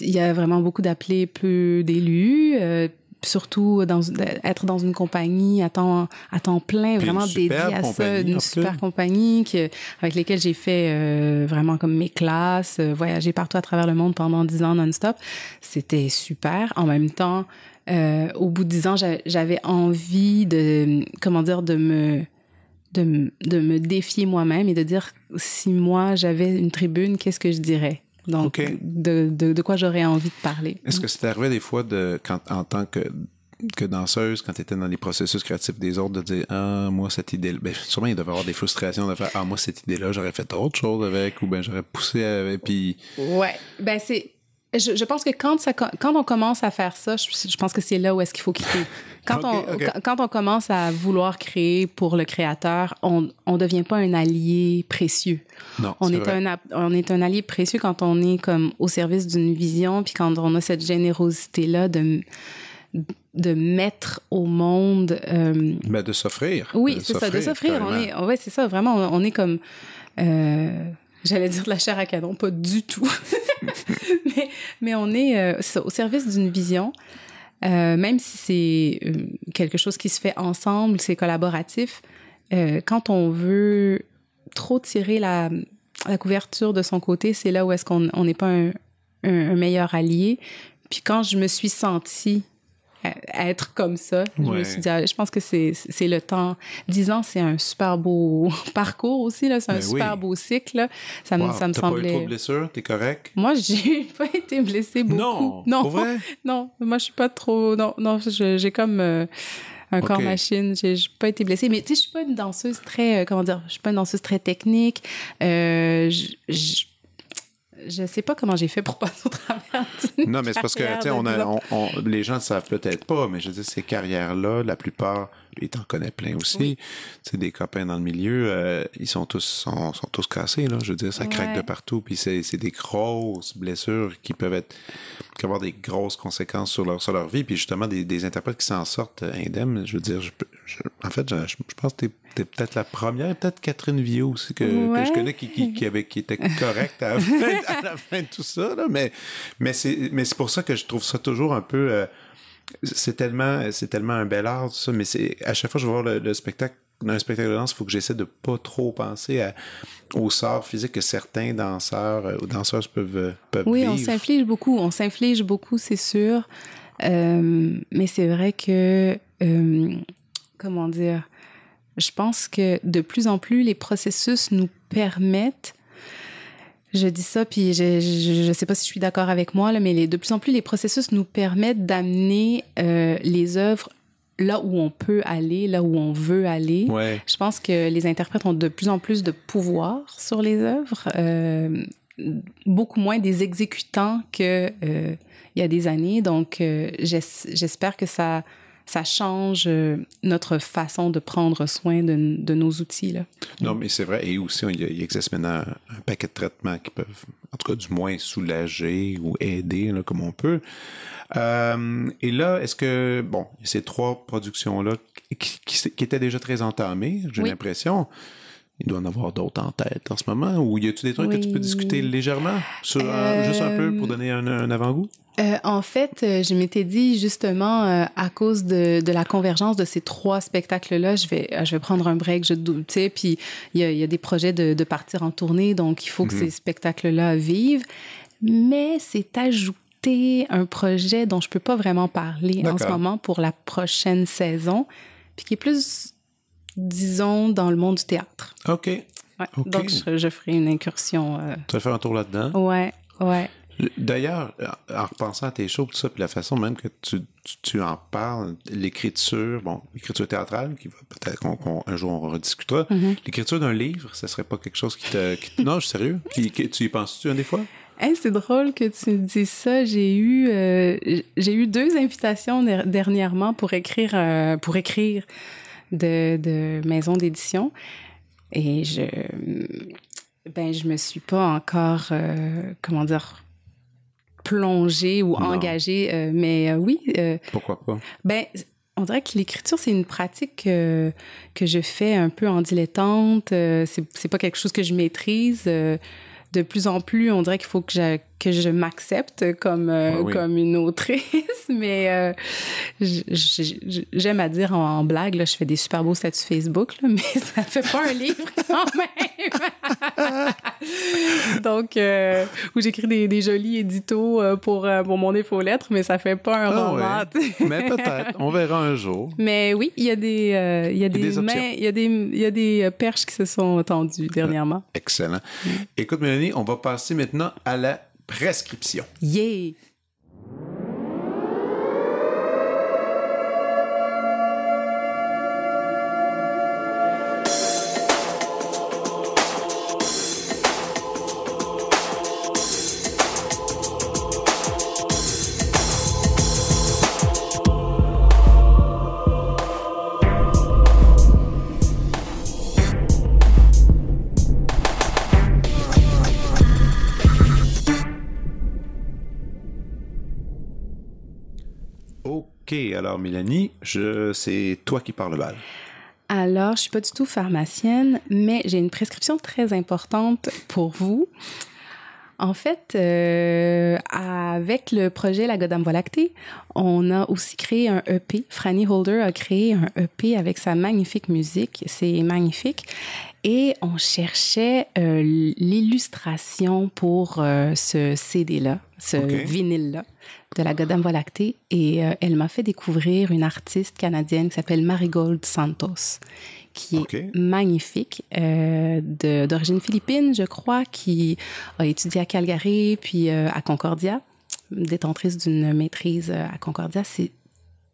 B: il y a vraiment beaucoup d'appelés, peu d'élus. euh, surtout dans être dans une compagnie à temps à temps plein
A: Puis
B: vraiment dédiée à ça une super compagnie que, avec lesquelles j'ai fait euh, vraiment comme mes classes euh, voyager partout à travers le monde pendant dix ans non-stop. C'était super. En même temps euh, au bout de dix ans j'a- j'avais envie de comment dire de me de me défier moi-même et de dire si moi j'avais une tribune, qu'est-ce que je dirais? Donc, de, de, de quoi j'aurais envie de parler.
A: Est-ce que c'est arrivé des fois de quand en tant que que danseuse, quand tu étais dans les processus créatifs des autres, de dire Ah, moi, cette idée ben, sûrement, il devait y avoir des frustrations de faire Ah, moi, cette idée-là, j'aurais fait autre chose avec, ou ben j'aurais poussé avec, puis.
B: Ouais, ben c'est. Je, je pense que quand, ça, co- quand on commence à faire ça, je, je pense que c'est là où est-ce qu'il faut quitter. Quand, on,
A: ok.
B: quand- quand on commence à vouloir créer pour le créateur, on ne devient pas un allié précieux.
A: Non,
B: On est,
A: vrai.
B: un, on est un allié précieux quand on est comme au service d'une vision, puis quand on a cette générosité-là de, de mettre au monde euh,
A: Ben, de s'offrir.
B: oui, c'est ça, de s'offrir. On est, ouais, c'est ça, vraiment, on, on est comme, euh, j'allais dire de la chair à canon, pas du tout. mais, on est euh, au service d'une vision, euh, même si c'est euh, quelque chose qui se fait ensemble, c'est collaboratif. quand on veut trop tirer la, couverture de son côté, c'est là où est-ce qu'on on n'est pas un meilleur allié. Puis quand je me suis sentie à- être comme ça. Je
A: Ouais.
B: me suis dit, ah, je pense que c'est le temps. Dix ans, c'est un super beau parcours aussi, là. C'est un
A: Ben oui.
B: super beau cycle, là. Ça, me ça me
A: T'as pas eu trop de
B: semblait...
A: blessures, t'es correct?
B: Moi, j'ai pas été blessée beaucoup.
A: Non,
B: non,
A: pour vrai?
B: non. Moi, je suis pas trop... Non, non j'ai comme... euh, un corps machine, j'ai j'ai pas été blessée, mais tu sais, je suis pas une danseuse très, euh, comment dire, je suis pas une danseuse très technique. Euh, je, je, sais pas comment j'ai fait pour passer au travers.
A: Non, mais c'est parce que, tu sais, on a,
B: 10 ans.
A: on, on- les gens ne savent peut-être pas, mais je veux dire, ces carrières-là, la plupart, et t'en connais plein aussi,
B: Oui.
A: tu sais, des copains dans le milieu, euh, ils sont tous, sont, sont tous cassés, là. Je veux dire, ça craque de partout, puis c'est, c'est des grosses blessures qui peuvent être, qui avoir des grosses conséquences sur leur, sur leur vie, puis justement, des, des interprètes qui s'en sortent indemnes, je veux dire, je, je- en fait, je, je pense que t'es, t'es peut-être la première, peut-être Catherine Viau aussi, que, que je connais, qui, qui, qui, avait, qui était correcte à la fin, à la fin de tout ça, là, mais, mais c'est, mais c'est pour ça que je trouve ça toujours un peu, euh, c'est tellement, c'est tellement un bel art, tout ça, mais c'est, à chaque fois que je vais voir le, le spectacle dans un spectacle de danse, il faut que j'essaie de pas trop penser à, au sort physique que certains danseurs euh, ou danseuses peuvent, euh, peuvent
B: oui,
A: vivre.
B: on s'inflige beaucoup. On s'inflige beaucoup, c'est sûr. Euh, mais c'est vrai que, euh, comment dire, je pense que de plus en plus, les processus nous permettent je dis ça, puis je ne sais pas si je suis d'accord avec moi, là, mais les, de plus en plus, les processus nous permettent d'amener euh, les œuvres là où on peut aller, là où on veut aller.
A: Ouais.
B: Je pense que les interprètes ont de plus en plus de pouvoir sur les œuvres, euh, beaucoup moins des exécutants que euh, y a des années. Donc, euh, j'espère que ça ça change euh, notre façon de prendre soin de, de nos outils. Là.
A: Non, mais c'est vrai. Et aussi, il, existe maintenant un, un, paquet de traitements qui peuvent, en tout cas, du moins soulager ou aider là, comme on peut. Euh, et là, est-ce que, bon, ces trois productions-là qui, qui, qui, étaient déjà très entamées, j'ai oui. l'impression, il doit en avoir d'autres en tête en ce moment, ou y a-tu des trucs oui. que tu peux discuter légèrement, sur, euh, juste un peu pour donner un, un avant-goût?
B: Euh, en fait, euh, je m'étais dit justement euh, à cause de, de, la convergence de ces trois spectacles-là, je vais je vais prendre un break, je tu sais, puis il y a, y a, des projets de, de, partir en tournée, donc il faut que -hmm. ces spectacles-là vivent. Mais c'est ajouté un projet dont je peux pas vraiment parler en ce moment pour la prochaine saison, puis qui est plus, disons, dans le monde du théâtre.
A: Ok.
B: Ouais.
A: okay.
B: Donc je, je, ferai une incursion.
A: Tu vas faire un tour là-dedans?
B: Ouais, ouais.
A: D'ailleurs, en repensant à tes shows, tout ça, puis la façon même que tu, tu, tu en parles, l'écriture, bon, l'écriture théâtrale, qui va peut-être qu'on, qu un jour on rediscutera. Mm -hmm. L'écriture d'un livre, ça serait pas quelque chose qui te. Qui, non, je suis sérieux? Qui, qui, tu y penses-tu un des fois?
B: Hey, c'est drôle que tu me dises ça. J'ai eu, euh, j'ai eu deux invitations dernièrement pour écrire, euh, pour écrire de, de maison d'édition. Et je, ben, je me suis pas encore, euh, comment dire, plongée ou
A: Non.
B: engagée, euh, mais euh, oui.
A: Pourquoi pas?
B: Ben, on dirait que l'écriture, c'est une pratique que, que je fais un peu en dilettante. c'est pas quelque chose que je maîtrise. de plus en plus, on dirait qu'il faut que que je m'accepte comme, euh, oui. comme une autrice, mais euh, j'aime à dire en, en, blague, là, je fais des super beaux statuts Facebook, là, mais ça fait pas un livre quand même. Donc, euh, où j'écris des, des, jolis éditos pour, pour mon infolettre, mais ça fait pas un
A: ah,
B: roman.
A: Ouais. mais peut-être, on verra un jour.
B: Mais oui, il y a des, il y a des, des mains, il y a des, il y a des perches qui se sont tendues dernièrement.
A: Excellent. Mm. Écoute, Mélanie, on va passer maintenant à la prescription.
B: Yeah!
A: OK, alors Mélanie, c'est toi qui parles le bal.
B: Alors, je suis pas du tout pharmacienne, mais j'ai une prescription très importante pour vous. En fait, euh, avec le projet La Godam Voie lactée, on a aussi créé un EP. Franny Holder a créé un EP avec sa magnifique musique. C'est magnifique. Et on cherchait euh, l'illustration pour euh, ce CD-là, ce okay. vinyle-là de la Godam Voie lactée. Et euh, elle m'a fait découvrir une artiste canadienne qui s'appelle Marigold Santos, qui est magnifique, euh, d'origine philippine, je crois, qui a étudié à Calgary, puis euh, à Concordia, détentrice d'une maîtrise à Concordia. C'est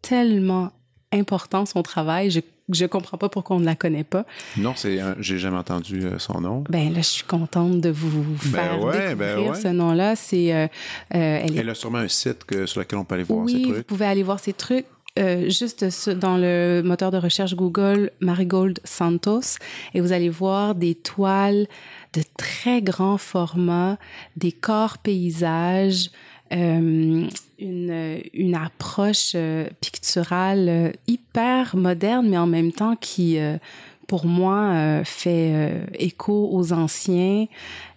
B: tellement important son travail. Je je comprends pas pourquoi on ne la connaît pas.
A: Non, c'est j'ai jamais entendu euh, son nom.
B: Ben là, je suis contente de vous faire ben ouais, découvrir ben ouais. ce nom-là. C'est euh,
A: elle, elle, a sûrement un site que, sur lequel on peut aller voir
B: oui,
A: ses trucs.
B: vous pouvez aller voir ses trucs. Euh, juste dans le moteur de recherche Google, Marigold Santos, et vous allez voir des toiles de très grand format, des corps paysages, euh, une, une approche euh, picturale euh, hyper moderne, mais en même temps qui, euh, pour moi, fait écho aux anciens.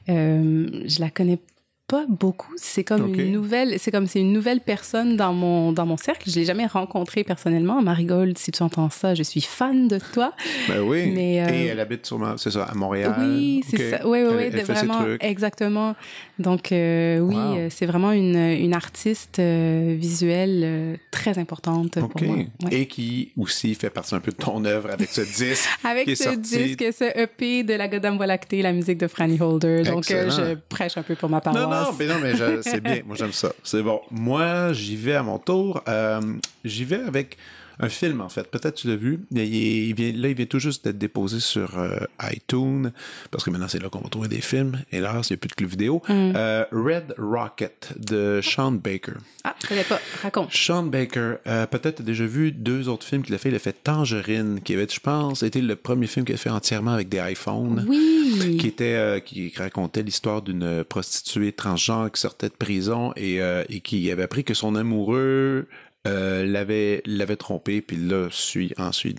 B: je la connais pas beaucoup. C'est comme une nouvelle, c'est comme c'est une nouvelle personne dans mon dans mon cercle. Je l'ai jamais rencontrée personnellement. Marigold, si tu entends ça, je suis fan de toi.
A: Ben oui.
B: Mais, euh,
A: Et elle habite sûrement, c'est ça, à Montréal.
B: Oui, c'est ça. Oui, oui, oui,
A: elle
B: vraiment, exactement. Donc, euh, oui,
A: Wow.
B: euh, c'est vraiment une, une artiste visuelle très importante pour moi. Ouais.
A: Et qui aussi fait partie un peu de ton œuvre avec ce disque.
B: Avec
A: qui est
B: ce
A: sorti.
B: disque, ce EP de la Godam Voie lactée, la musique de Franny Holder. Donc, je prêche un peu pour ma paroisse.
A: Non, mais non, mais c'est bien. Moi, j'aime ça. C'est bon. Moi, j'y vais à mon tour. Euh, j'y vais avec un film, en fait. Peut-être tu l'as vu. Il, est- il vient, là, il vient tout juste d'être déposé sur euh, iTunes, parce que maintenant, c'est là qu'on va trouver des films. Hélas, il n'y a plus de club vidéo.
B: Mm.
A: Euh, Red Rocket de Sean Baker.
B: Ah, je connais pas. Raconte.
A: Sean Baker, euh, peut-être t'as déjà vu deux autres films qu'il a fait. Il a fait Tangerine, qui avait, je pense, été le premier film qu'il a fait entièrement avec des iPhones
B: Oui.
A: qui était qui racontait l'histoire d'une prostituée transgenre qui sortait de prison et, et qui avait appris que son amoureux euh, l'avait l'avait trompé puis là suit ensuite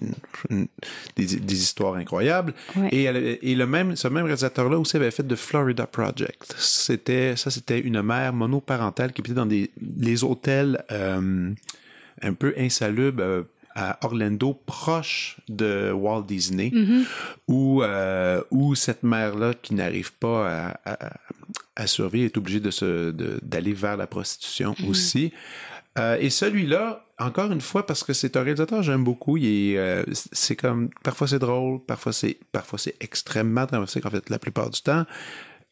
A: une- des, des histoires incroyables
B: Ouais.
A: et, elle et le même ce même réalisateur là aussi avait fait de Florida Project c'était ça c'était une mère monoparentale qui était dans des les hôtels euh, un peu insalubres euh, à Orlando, proche de Walt Disney, où, euh, où cette mère-là, qui n'arrive pas à, à, à survivre, est obligée de d'aller vers la prostitution aussi. Euh, et celui-là, encore une fois, parce que c'est un réalisateur que j'aime beaucoup, il est, euh, c'est comme, parfois c'est drôle, parfois c'est, parfois c'est extrêmement dramatique, en fait, la plupart du temps.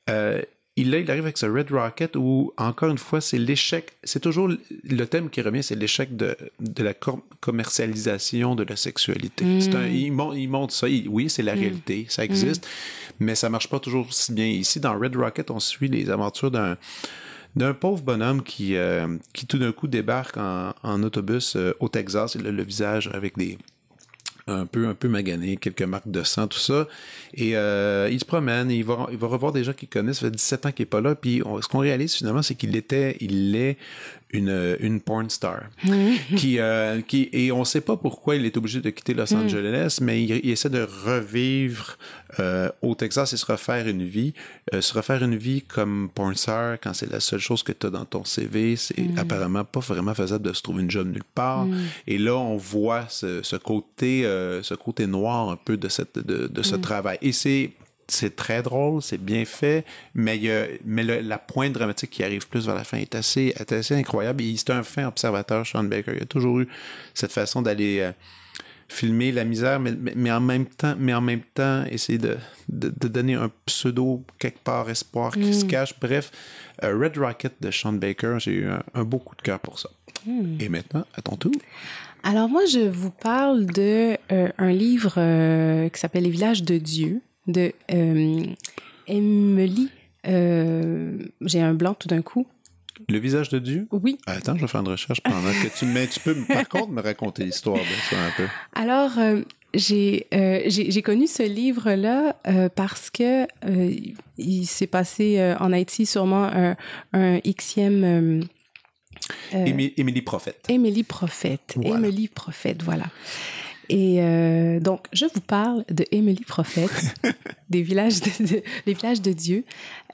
A: Euh, il, là, il arrive avec ce Red Rocket où, encore une fois, c'est l'échec. C'est toujours le thème qui revient, c'est l'échec de, de la com- commercialisation de la sexualité. Un, il, mon- il montre ça. Il- oui, c'est la réalité, ça existe, mais ça marche pas toujours si bien. Ici, dans Red Rocket, on suit les aventures d'un d'un pauvre bonhomme qui, euh, qui tout d'un coup débarque en, en autobus euh, au Texas. Il a le visage avec des, un peu un peu magané, quelques marques de sang, tout ça. Et euh, il se promène, il va, il va revoir des gens qu'il connaît, ça fait 17 ans qu'il est pas là, puis on- ce qu'on réalise finalement, c'est qu'il était, il est une, une porn star. qui, euh, qui, et on sait pas pourquoi il est obligé de quitter Los Angeles, mais il, il essaie de revivre euh, au Texas et se refaire une vie. Euh, se refaire une vie comme porn star, quand c'est la seule chose que tu as dans ton CV, c'est apparemment pas vraiment faisable de se trouver une job nulle part. Et là, on voit ce, ce côté, euh, ce côté noir un peu de, cette, de, de ce travail. Et c'est c'est très drôle, c'est bien fait, mais, il y a- mais le- la pointe dramatique qui arrive plus vers la fin est assez, est assez incroyable. Et c'est un fin observateur, Sean Baker. Il a toujours eu cette façon d'aller euh, filmer la misère, mais, mais, mais en même temps, mais en même temps, essayer de, de, de donner un pseudo quelque part espoir qui se cache. Bref, euh, Red Rocket de Sean Baker, j'ai eu un, un beau coup de cœur pour ça. Et maintenant, à ton tour.
B: Alors moi, je vous parle de euh, un livre euh, qui s'appelle Les villages de Dieu de euh, Emily. euh, J'ai un blanc tout d'un coup.
A: Le visage de Dieu?
B: Oui.
A: Attends, je vais faire une recherche pendant que tu mais tu peux par contre me raconter l'histoire de ça un peu.
B: Alors, euh, j'ai euh, connu ce livre-là euh, parce que il s'est passé en Haïti sûrement un, un Xème...
A: Émi- Émilie Prophète.
B: Émilie Prophète.
A: Voilà.
B: Émilie Prophète, voilà. Et euh, donc, je vous parle de Émilie Prophète, des villages de, de- les villages de Dieu,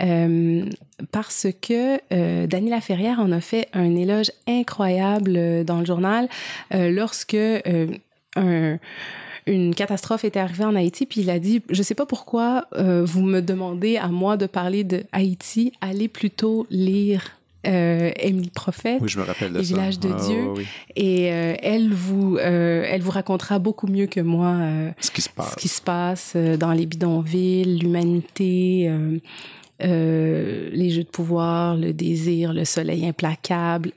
B: euh, parce que euh, Daniela Ferrière en a fait un éloge incroyable euh, dans le journal lorsque un une catastrophe était arrivée en Haïti, puis il a dit, je sais pas pourquoi euh, vous me demandez à moi de parler de Haïti, allez plutôt lire euh, Prophète.
A: Oui, je me rappelle de
B: Les
A: ça.
B: villages de
A: Ah,
B: Dieu.
A: oui.
B: Et euh, elle vous, euh, elle vous racontera beaucoup mieux que moi euh,
A: Ce qui se passe.
B: ce qui se passe dans les bidonvilles, l'humanité, les jeux de pouvoir, le désir, le soleil implacable,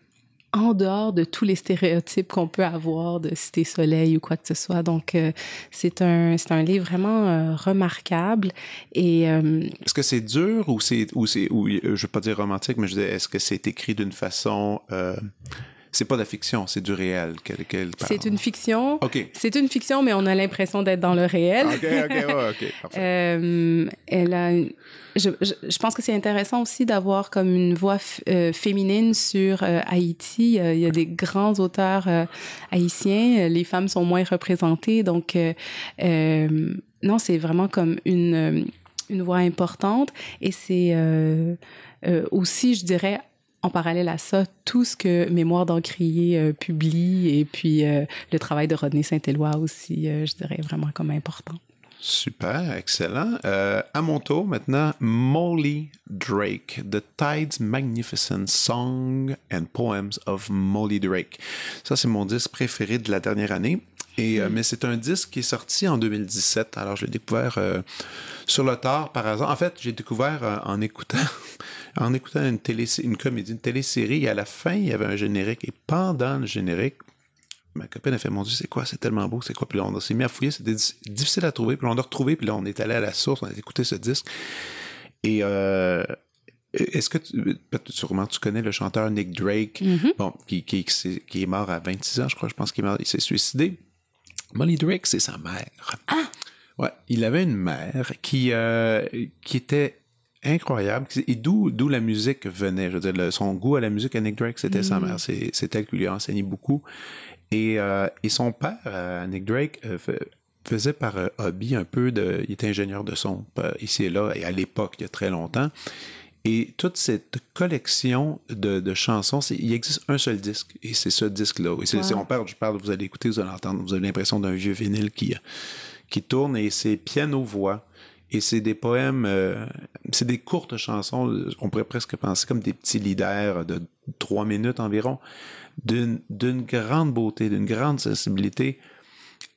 B: en dehors de tous les stéréotypes qu'on peut avoir de cité soleil ou quoi que ce soit. Donc, euh, c'est un, un livre vraiment euh, remarquable. Et euh,
A: Est-ce que c'est dur ou c'est ou c'est ou euh, je veux pas dire romantique, mais je dis est-ce que c'est écrit d'une façon euh, c'est pas de la fiction, c'est du réel qu'elle parle.
B: c'est une fiction.
A: OK.
B: C'est une fiction, mais on a l'impression d'être dans le réel.
A: OK, OK, ouais, OK. Parfait.
B: Euh, elle a une- je, je, je pense que c'est intéressant aussi d'avoir comme une voix euh, féminine sur euh, Haïti. Euh, il y a des grands auteurs haïtiens. Les femmes sont moins représentées. Donc, non, c'est vraiment comme une, une voix importante. Et c'est aussi, je dirais, en parallèle à ça, tout ce que Mémoire d'Encrier euh, publie et puis euh, le travail de Rodney Saint-Éloi aussi, euh, je dirais vraiment comme important.
A: Super, excellent. Euh, à mon tour maintenant, Molly Drake, The Tides Magnificent Song and Poems of Molly Drake. Ça, c'est mon disque préféré de la dernière année. Et, euh, mais c'est un disque qui est sorti en 2017. Alors, je l'ai découvert euh, sur le tard par hasard. En fait, j'ai découvert euh, en écoutant, en écoutant une, télé, une comédie, une télésérie. Et à la fin, il y avait un générique. Et pendant le générique, ma copine a fait Mon Dieu, c'est quoi? C'est tellement beau, c'est quoi? Puis là, on s'est mis à fouiller. C'était di- difficile à trouver. Puis là, on a retrouvé. Puis là, on est allé à la source. On a écouté ce disque. Et. Euh, est-ce que tu, sûrement tu connais le chanteur Nick Drake, bon, qui, qui, est mort à 26 ans, je crois, je pense qu'il est mort, il s'est suicidé. Molly Drake, c'est sa mère. Ah! Ouais, il avait une mère qui, euh, qui était incroyable. Et d'où, la musique venait. Je veux dire, le- son goût à la musique à Nick Drake, c'était sa mère. C'est elle qui lui a enseigné beaucoup. Et, euh, et son père, euh, Nick Drake, euh, faisait par hobby un peu de... Il était ingénieur de son ici et là, et à l'époque, il y a très longtemps. Et toute cette collection de, de chansons, il existe un seul disque, et c'est ce disque-là. Et c'est,
B: Wow.
A: on parle, je parle, vous allez écouter, vous allez entendre, vous avez l'impression d'un vieux vinyle qui, qui tourne, et c'est piano-voix. Et c'est des poèmes, euh, c'est des courtes chansons, on pourrait presque penser comme des petits leaders de trois minutes environ, d'une, grande beauté, d'une grande sensibilité.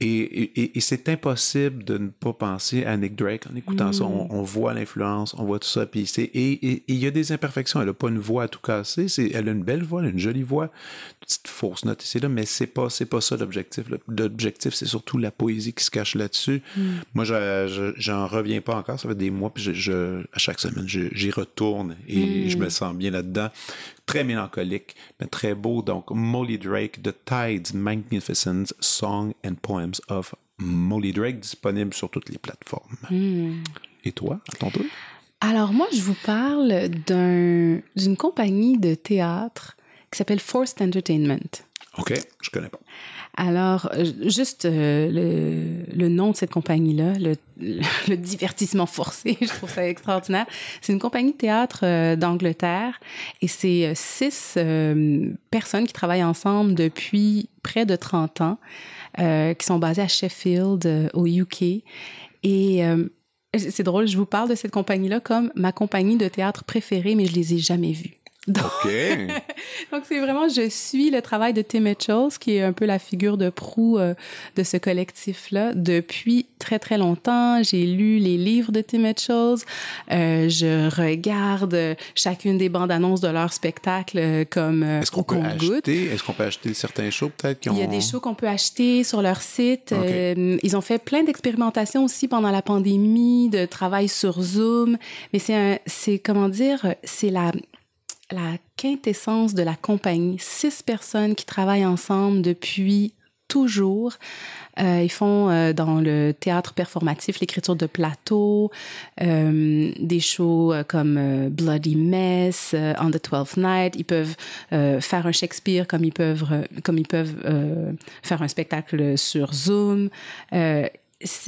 A: Et, et, et c'est impossible de ne pas penser à Nick Drake en écoutant ça. On, on voit l'influence, on voit tout ça. Puis c'est, et, il y a des imperfections. Elle n'a pas une voix à tout casser. Elle a une belle voix, elle a une jolie voix. Une petite fausse note ici là, mais c'est pas, c'est pas ça l'objectif. L'objectif, c'est surtout la poésie qui se cache là-dessus. Moi, je, je- j'en reviens pas encore. Ça fait des mois, puis je, je- à chaque semaine, j'y retourne et je me sens bien là-dedans. Très mélancolique, mais très beau. Donc, Molly Drake, The Tides Magnificent Song and Of Molly Drake, disponible sur toutes les plateformes. Et toi, à ton tour?
B: Alors moi, je vous parle d'un, d'une compagnie de théâtre qui s'appelle Forced Entertainment.
A: OK, je connais pas.
B: Alors, euh, juste euh, le, le nom de cette compagnie-là, le, le divertissement forcé, je trouve ça extraordinaire. C'est une compagnie de théâtre euh, d'Angleterre et c'est euh, six personnes qui travaillent ensemble depuis près de 30 ans, qui sont basées à Sheffield, au UK. Et c'est drôle, je vous parle de cette compagnie-là comme ma compagnie de théâtre préférée, mais je les ai jamais vues. Donc, c'est vraiment, je suis le travail de Tim Mitchell, qui est un peu la figure de proue euh, de ce collectif-là depuis très, très longtemps. J'ai lu les livres de Tim Mitchell. Euh, je regarde chacune des bandes annonces de leur spectacle euh, comme euh,
A: Est-ce qu'on peut
B: compte-gouttes.
A: acheter, est-ce qu'on peut acheter certains shows peut-être ont...
B: Il y a des shows qu'on peut acheter sur leur site. Euh, ils ont fait plein d'expérimentations aussi pendant la pandémie, de travail sur Zoom. Mais c'est un, c'est comment dire, c'est la, la quintessence de la compagnie. Six personnes qui travaillent ensemble depuis toujours. Euh, ils font euh, dans le théâtre performatif l'écriture de plateau, euh, des shows comme Bloody Mess, On the Twelfth Night. Ils peuvent faire un Shakespeare comme ils peuvent, comme ils peuvent faire un spectacle sur Zoom.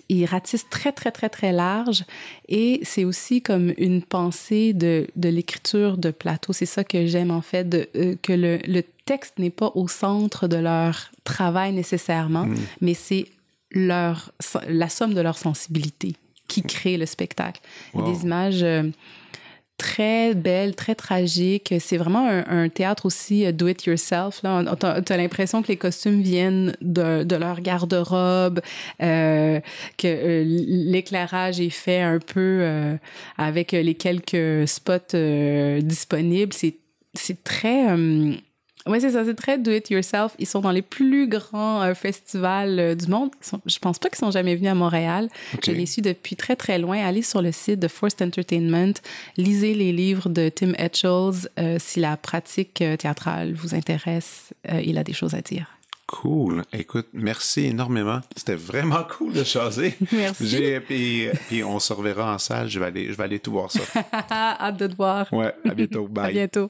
B: Ils ratissent très, très, très, très large. Et c'est aussi comme une pensée de, de l'écriture de plateau. C'est ça que j'aime, en fait, de, euh, que le, le texte n'est pas au centre de leur travail nécessairement, mais c'est leur, la somme de leur sensibilité qui crée le spectacle. Il y a
A: Wow.
B: des images euh, très belles, très tragiques. C'est vraiment un, théâtre aussi euh, do it yourself. Là, t'as as, l'impression que les costumes viennent de, leur garde-robe, euh, que euh, l'éclairage est fait un peu avec les quelques spots disponibles. C'est c'est très oui, c'est ça, c'est très do it yourself. Ils sont dans les plus grands euh, festivals euh, du monde. Sont- je pense pas qu'ils sont jamais venus à Montréal.
A: Ok.
B: Je les suis depuis très très loin. Allez sur le site de Forced Entertainment, lisez les livres de Tim Etchells. Euh, si la pratique théâtrale vous intéresse, il a des choses à dire.
A: Cool. Écoute, merci énormément. C'était vraiment cool de chaser.
B: Merci.
A: Puis, puis on se reverra en salle. Je vais aller, je vais aller tout voir ça.
B: Hâte de te voir.
A: Ouais, à bientôt.
B: À
A: Bye.
B: bientôt.